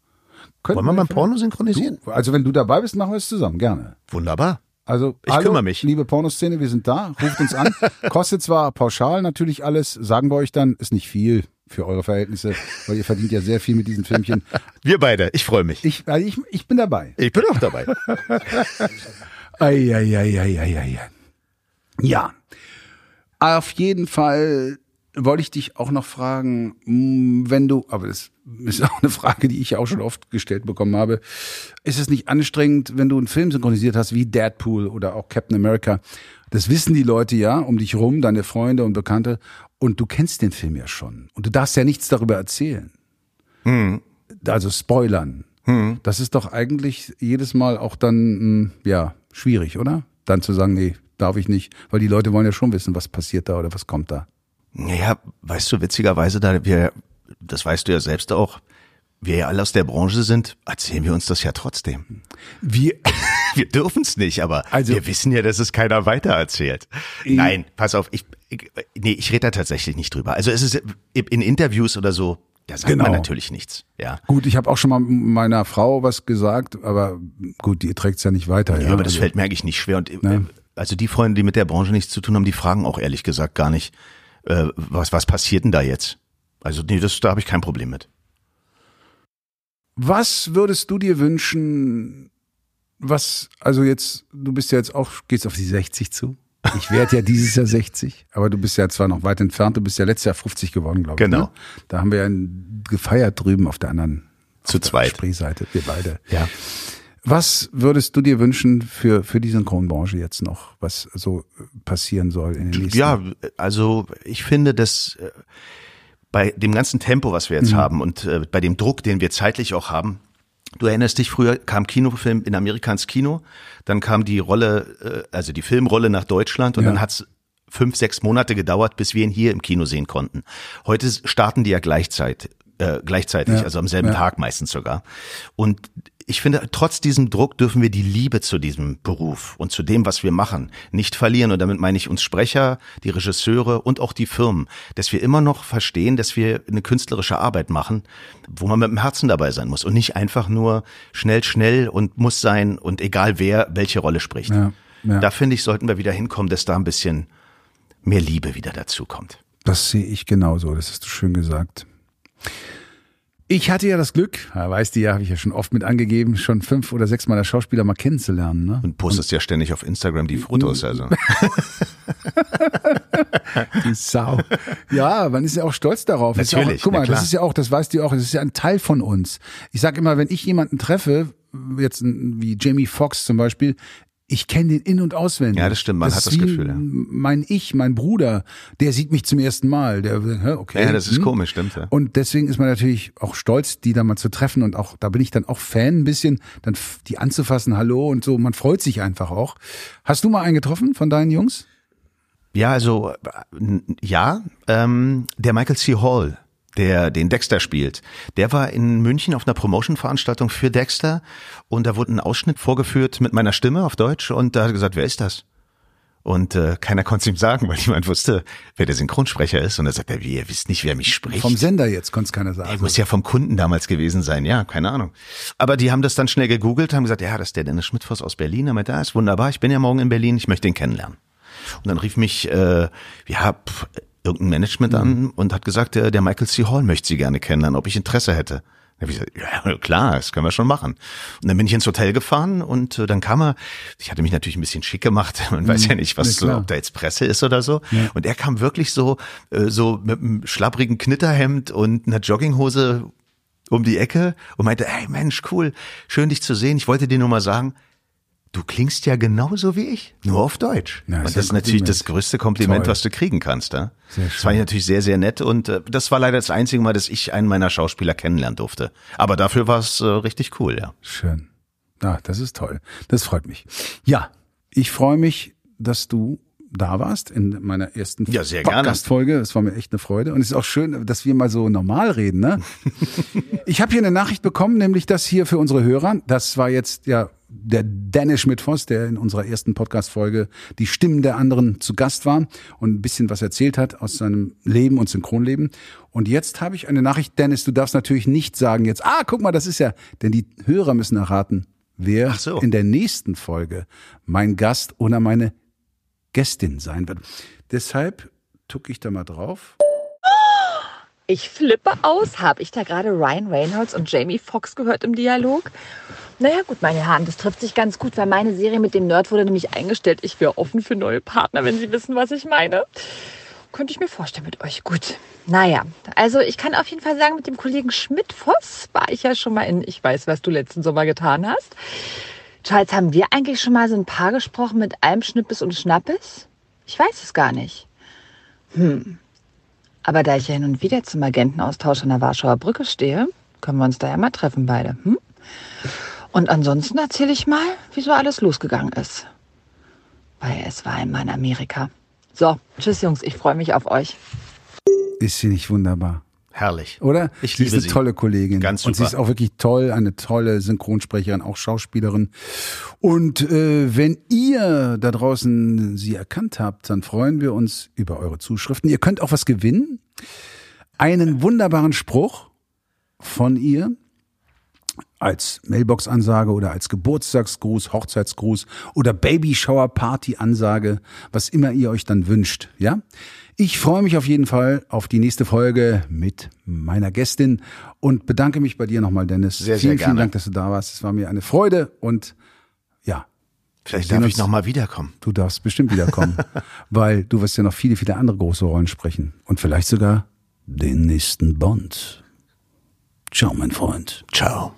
wollen wir mal ein Porno synchronisieren? Du, also wenn du dabei bist, machen wir es zusammen, gerne. Wunderbar. Also Ich hallo, kümmere mich. liebe Pornoszene, wir sind da, ruft uns an. Kostet zwar pauschal natürlich alles, sagen wir euch dann, ist nicht viel für eure Verhältnisse, weil ihr verdient ja sehr viel mit diesen Filmchen. Wir beide, ich freue mich. Ich, also ich, ich bin dabei. Ich bin auch dabei. Eieieiei. Ja. Auf jeden Fall wollte ich dich auch noch fragen, mh, wenn du, aber das ist auch eine Frage, die ich auch schon oft gestellt bekommen habe. Ist es nicht anstrengend, wenn du einen Film synchronisiert hast wie Deadpool oder auch Captain America? Das wissen die Leute ja um dich rum, deine Freunde und Bekannte. Und du kennst den Film ja schon. Und du darfst ja nichts darüber erzählen. Also spoilern. Das ist doch eigentlich jedes Mal auch dann, mh, ja, schwierig, oder? Dann zu sagen, nee, darf ich nicht. Weil die Leute wollen ja schon wissen, was passiert da oder was kommt da. Naja, weißt du, witzigerweise, da wir, das weißt du ja selbst auch, wir ja alle aus der Branche sind, erzählen wir uns das ja trotzdem. Wir, Wir dürfen es nicht, aber Also- wir wissen ja, dass es keiner weitererzählt. Nein, pass auf, ich, ich nee, ich rede da tatsächlich nicht drüber. Also es ist in Interviews oder so, da sagt Genau. man natürlich nichts. Ja. gut, ich habe auch schon mal meiner Frau was gesagt, aber gut, die trägt's ja nicht weiter. Ja, Ja, aber das also, fällt mir eigentlich nicht schwer. Und äh, Ne? also die Freunde, die mit der Branche nichts zu tun haben, die fragen auch ehrlich gesagt gar nicht, äh, was, was passiert denn da jetzt? Also nee, das, da habe ich kein Problem mit. Was würdest du dir wünschen, was, also jetzt, du bist ja jetzt auch, gehst auf die 60 zu, Ich werde ja dieses Jahr 60, aber du bist ja zwar noch weit entfernt, du bist ja letztes Jahr 50 geworden, glaube ich. Genau. Ne? Da haben wir ja gefeiert drüben auf der anderen Zu auf zweit. Spreeseite, wir beide. Ja. Was würdest du dir wünschen für, für die Synchronbranche jetzt noch, was so passieren soll in den nächsten Ja, also ich finde, dass äh, bei dem ganzen Tempo, was wir jetzt haben und äh, bei dem Druck, den wir zeitlich auch haben, du erinnerst dich, früher kam Kinofilm in Amerika ins Kino, dann kam die Rolle, äh, also die Filmrolle nach Deutschland und Ja. dann hat's fünf, sechs Monate gedauert, bis wir ihn hier im Kino sehen konnten. Heute starten die ja gleichzeitig, äh, gleichzeitig, Ja. also am selben Ja. Tag meistens sogar. Und ich finde, trotz diesem Druck dürfen wir die Liebe zu diesem Beruf und zu dem, was wir machen, nicht verlieren. Und damit meine ich uns Sprecher, die Regisseure und auch die Firmen, dass wir immer noch verstehen, dass wir eine künstlerische Arbeit machen, wo man mit dem Herzen dabei sein muss und nicht einfach nur schnell, schnell und muss sein und egal wer welche Rolle spricht. Ja, ja. Da finde ich, sollten wir wieder hinkommen, dass da ein bisschen mehr Liebe wieder dazu kommt. Das sehe ich genauso, das hast du schön gesagt. Ich hatte ja das Glück, weißt du ja, habe ich ja schon oft mit angegeben, schon fünf oder sechs Mal als Schauspieler mal kennenzulernen. Ne? Und postest ja ständig auf Instagram die Fotos, also. Die Sau. Ja, man ist ja auch stolz darauf. Das ist ja Natürlich, Auch, guck mal, das ist ja auch, das weißt du auch, das ist ja ein Teil von uns. Ich sag immer, wenn ich jemanden treffe, jetzt wie Jamie Foxx zum Beispiel, ich kenne den in- und auswendig. Ja, das stimmt, man hat ist das Gefühl, ja. Mein Ich, mein Bruder, der sieht mich zum ersten Mal. Der, okay. Ja, das ist hm. komisch, stimmt, ja. Und deswegen ist man natürlich auch stolz, die da mal zu treffen und auch, da bin ich dann auch Fan ein bisschen, dann die anzufassen, hallo und so, man freut sich einfach auch. Hast du mal einen getroffen von deinen Jungs? Ja, also äh, ja, ähm, der Michael C. Hall, der den Dexter spielt, der war in München auf einer Promotion-Veranstaltung für Dexter und da wurde ein Ausschnitt vorgeführt mit meiner Stimme auf Deutsch und da hat er gesagt, wer ist das? Und äh, keiner konnte es ihm sagen, weil niemand wusste, wer der Synchronsprecher ist. Und er sagt er, wie, ihr wisst nicht, wer mich spricht. Vom Sender jetzt, konnte es keiner sagen. Muss ja vom Kunden damals gewesen sein, ja, keine Ahnung. Aber die haben das dann schnell gegoogelt, haben gesagt, ja, das ist der Dennis Schmidtfoss aus Berlin. Er meinte, da ist wunderbar, ich bin ja morgen in Berlin, ich möchte ihn kennenlernen. Und dann rief mich, äh, ja, pf, irgendein Management an und hat gesagt, äh, der Michael C. Hall möchte sie gerne kennenlernen, ob ich Interesse hätte. Da hab ich gesagt, ja, klar, das können wir schon machen. Und dann bin ich ins Hotel gefahren und äh, dann kam er, ich hatte mich natürlich ein bisschen schick gemacht, man weiß ja nicht, na was, klar. ob da jetzt Presse ist oder so. Und er kam wirklich so, äh, so mit einem schlapprigen Knitterhemd und einer Jogginghose um die Ecke und meinte, hey Mensch, cool, schön dich zu sehen. Ich wollte dir nur mal sagen, du klingst ja genauso wie ich, nur auf Deutsch. Ja, und das ist natürlich das größte Kompliment, Toll. was du kriegen kannst. Ja? Sehr Das fand ich natürlich sehr, sehr nett und äh, das war leider das einzige Mal, dass ich einen meiner Schauspieler kennenlernen durfte. Aber dafür war es äh, richtig cool, ja. Schön. Ah, das ist toll. Das freut mich. Ja, ich freue mich, dass du da warst in meiner ersten Ja, sehr. Podcast-Folge. Es war mir echt eine Freude. Und es ist auch schön, dass wir mal so normal reden. Ne? ich habe hier eine Nachricht bekommen, nämlich das hier für unsere Hörer. Das war jetzt ja der Dennis Schmidt-Voss, der in unserer ersten Podcast-Folge die Stimmen der anderen zu Gast war und ein bisschen was erzählt hat aus seinem Leben und Synchronleben. Und jetzt habe ich eine Nachricht, Dennis, du darfst natürlich nicht sagen jetzt, ah, guck mal, das ist ja, denn die Hörer müssen erraten, wer so. in der nächsten Folge mein Gast oder meine Gästin sein wird. Deshalb tucke ich da mal drauf. Ich flippe aus. Habe ich da gerade Ryan Reynolds und Jamie Foxx gehört im Dialog? Naja, gut, meine Herren, das trifft sich ganz gut, weil meine Serie mit dem Nerd wurde nämlich eingestellt. Ich wäre offen für neue Partner, wenn Sie wissen, was ich meine. Könnte ich mir vorstellen mit euch. Gut. Naja, also ich kann auf jeden Fall sagen, mit dem Kollegen Schmidt-Voss war ich ja schon mal in Ich weiß, was du letzten Sommer getan hast. Charles, haben wir eigentlich schon mal so ein Paar gesprochen mit allem Schnippes und Schnappes? Ich weiß es gar nicht. Hm. Aber da ich ja hin und wieder zum Agentenaustausch an der Warschauer Brücke stehe, können wir uns da ja mal treffen beide. Hm? Und ansonsten erzähle ich mal, wie so alles losgegangen ist. Weil es war einmal in Amerika. So, tschüss Jungs, ich freue mich auf euch. Ist sie nicht wunderbar? Herrlich. Oder? Ich sie ist liebe eine sie. tolle Kollegin. Ganz Und sie super. ist auch wirklich toll, eine tolle Synchronsprecherin, auch Schauspielerin. Und äh, wenn ihr da draußen sie erkannt habt, dann freuen wir uns über eure Zuschriften. Ihr könnt auch was gewinnen. Einen wunderbaren Spruch von ihr als Mailbox-Ansage oder als Geburtstagsgruß, Hochzeitsgruß oder Babyshower-Party-Ansage, was immer ihr euch dann wünscht, ja? Ich freue mich auf jeden Fall auf die nächste Folge mit meiner Gästin und bedanke mich bei dir nochmal, Dennis. Sehr, sehr vielen, vielen gerne. Dank, dass du da warst. Es war mir eine Freude und ja, Vielleicht darf ich uns- noch mal wiederkommen. Du darfst bestimmt wiederkommen, weil du wirst ja noch viele, viele andere große Rollen sprechen. Und vielleicht sogar den nächsten Bond. Ciao, mein Freund. Ciao.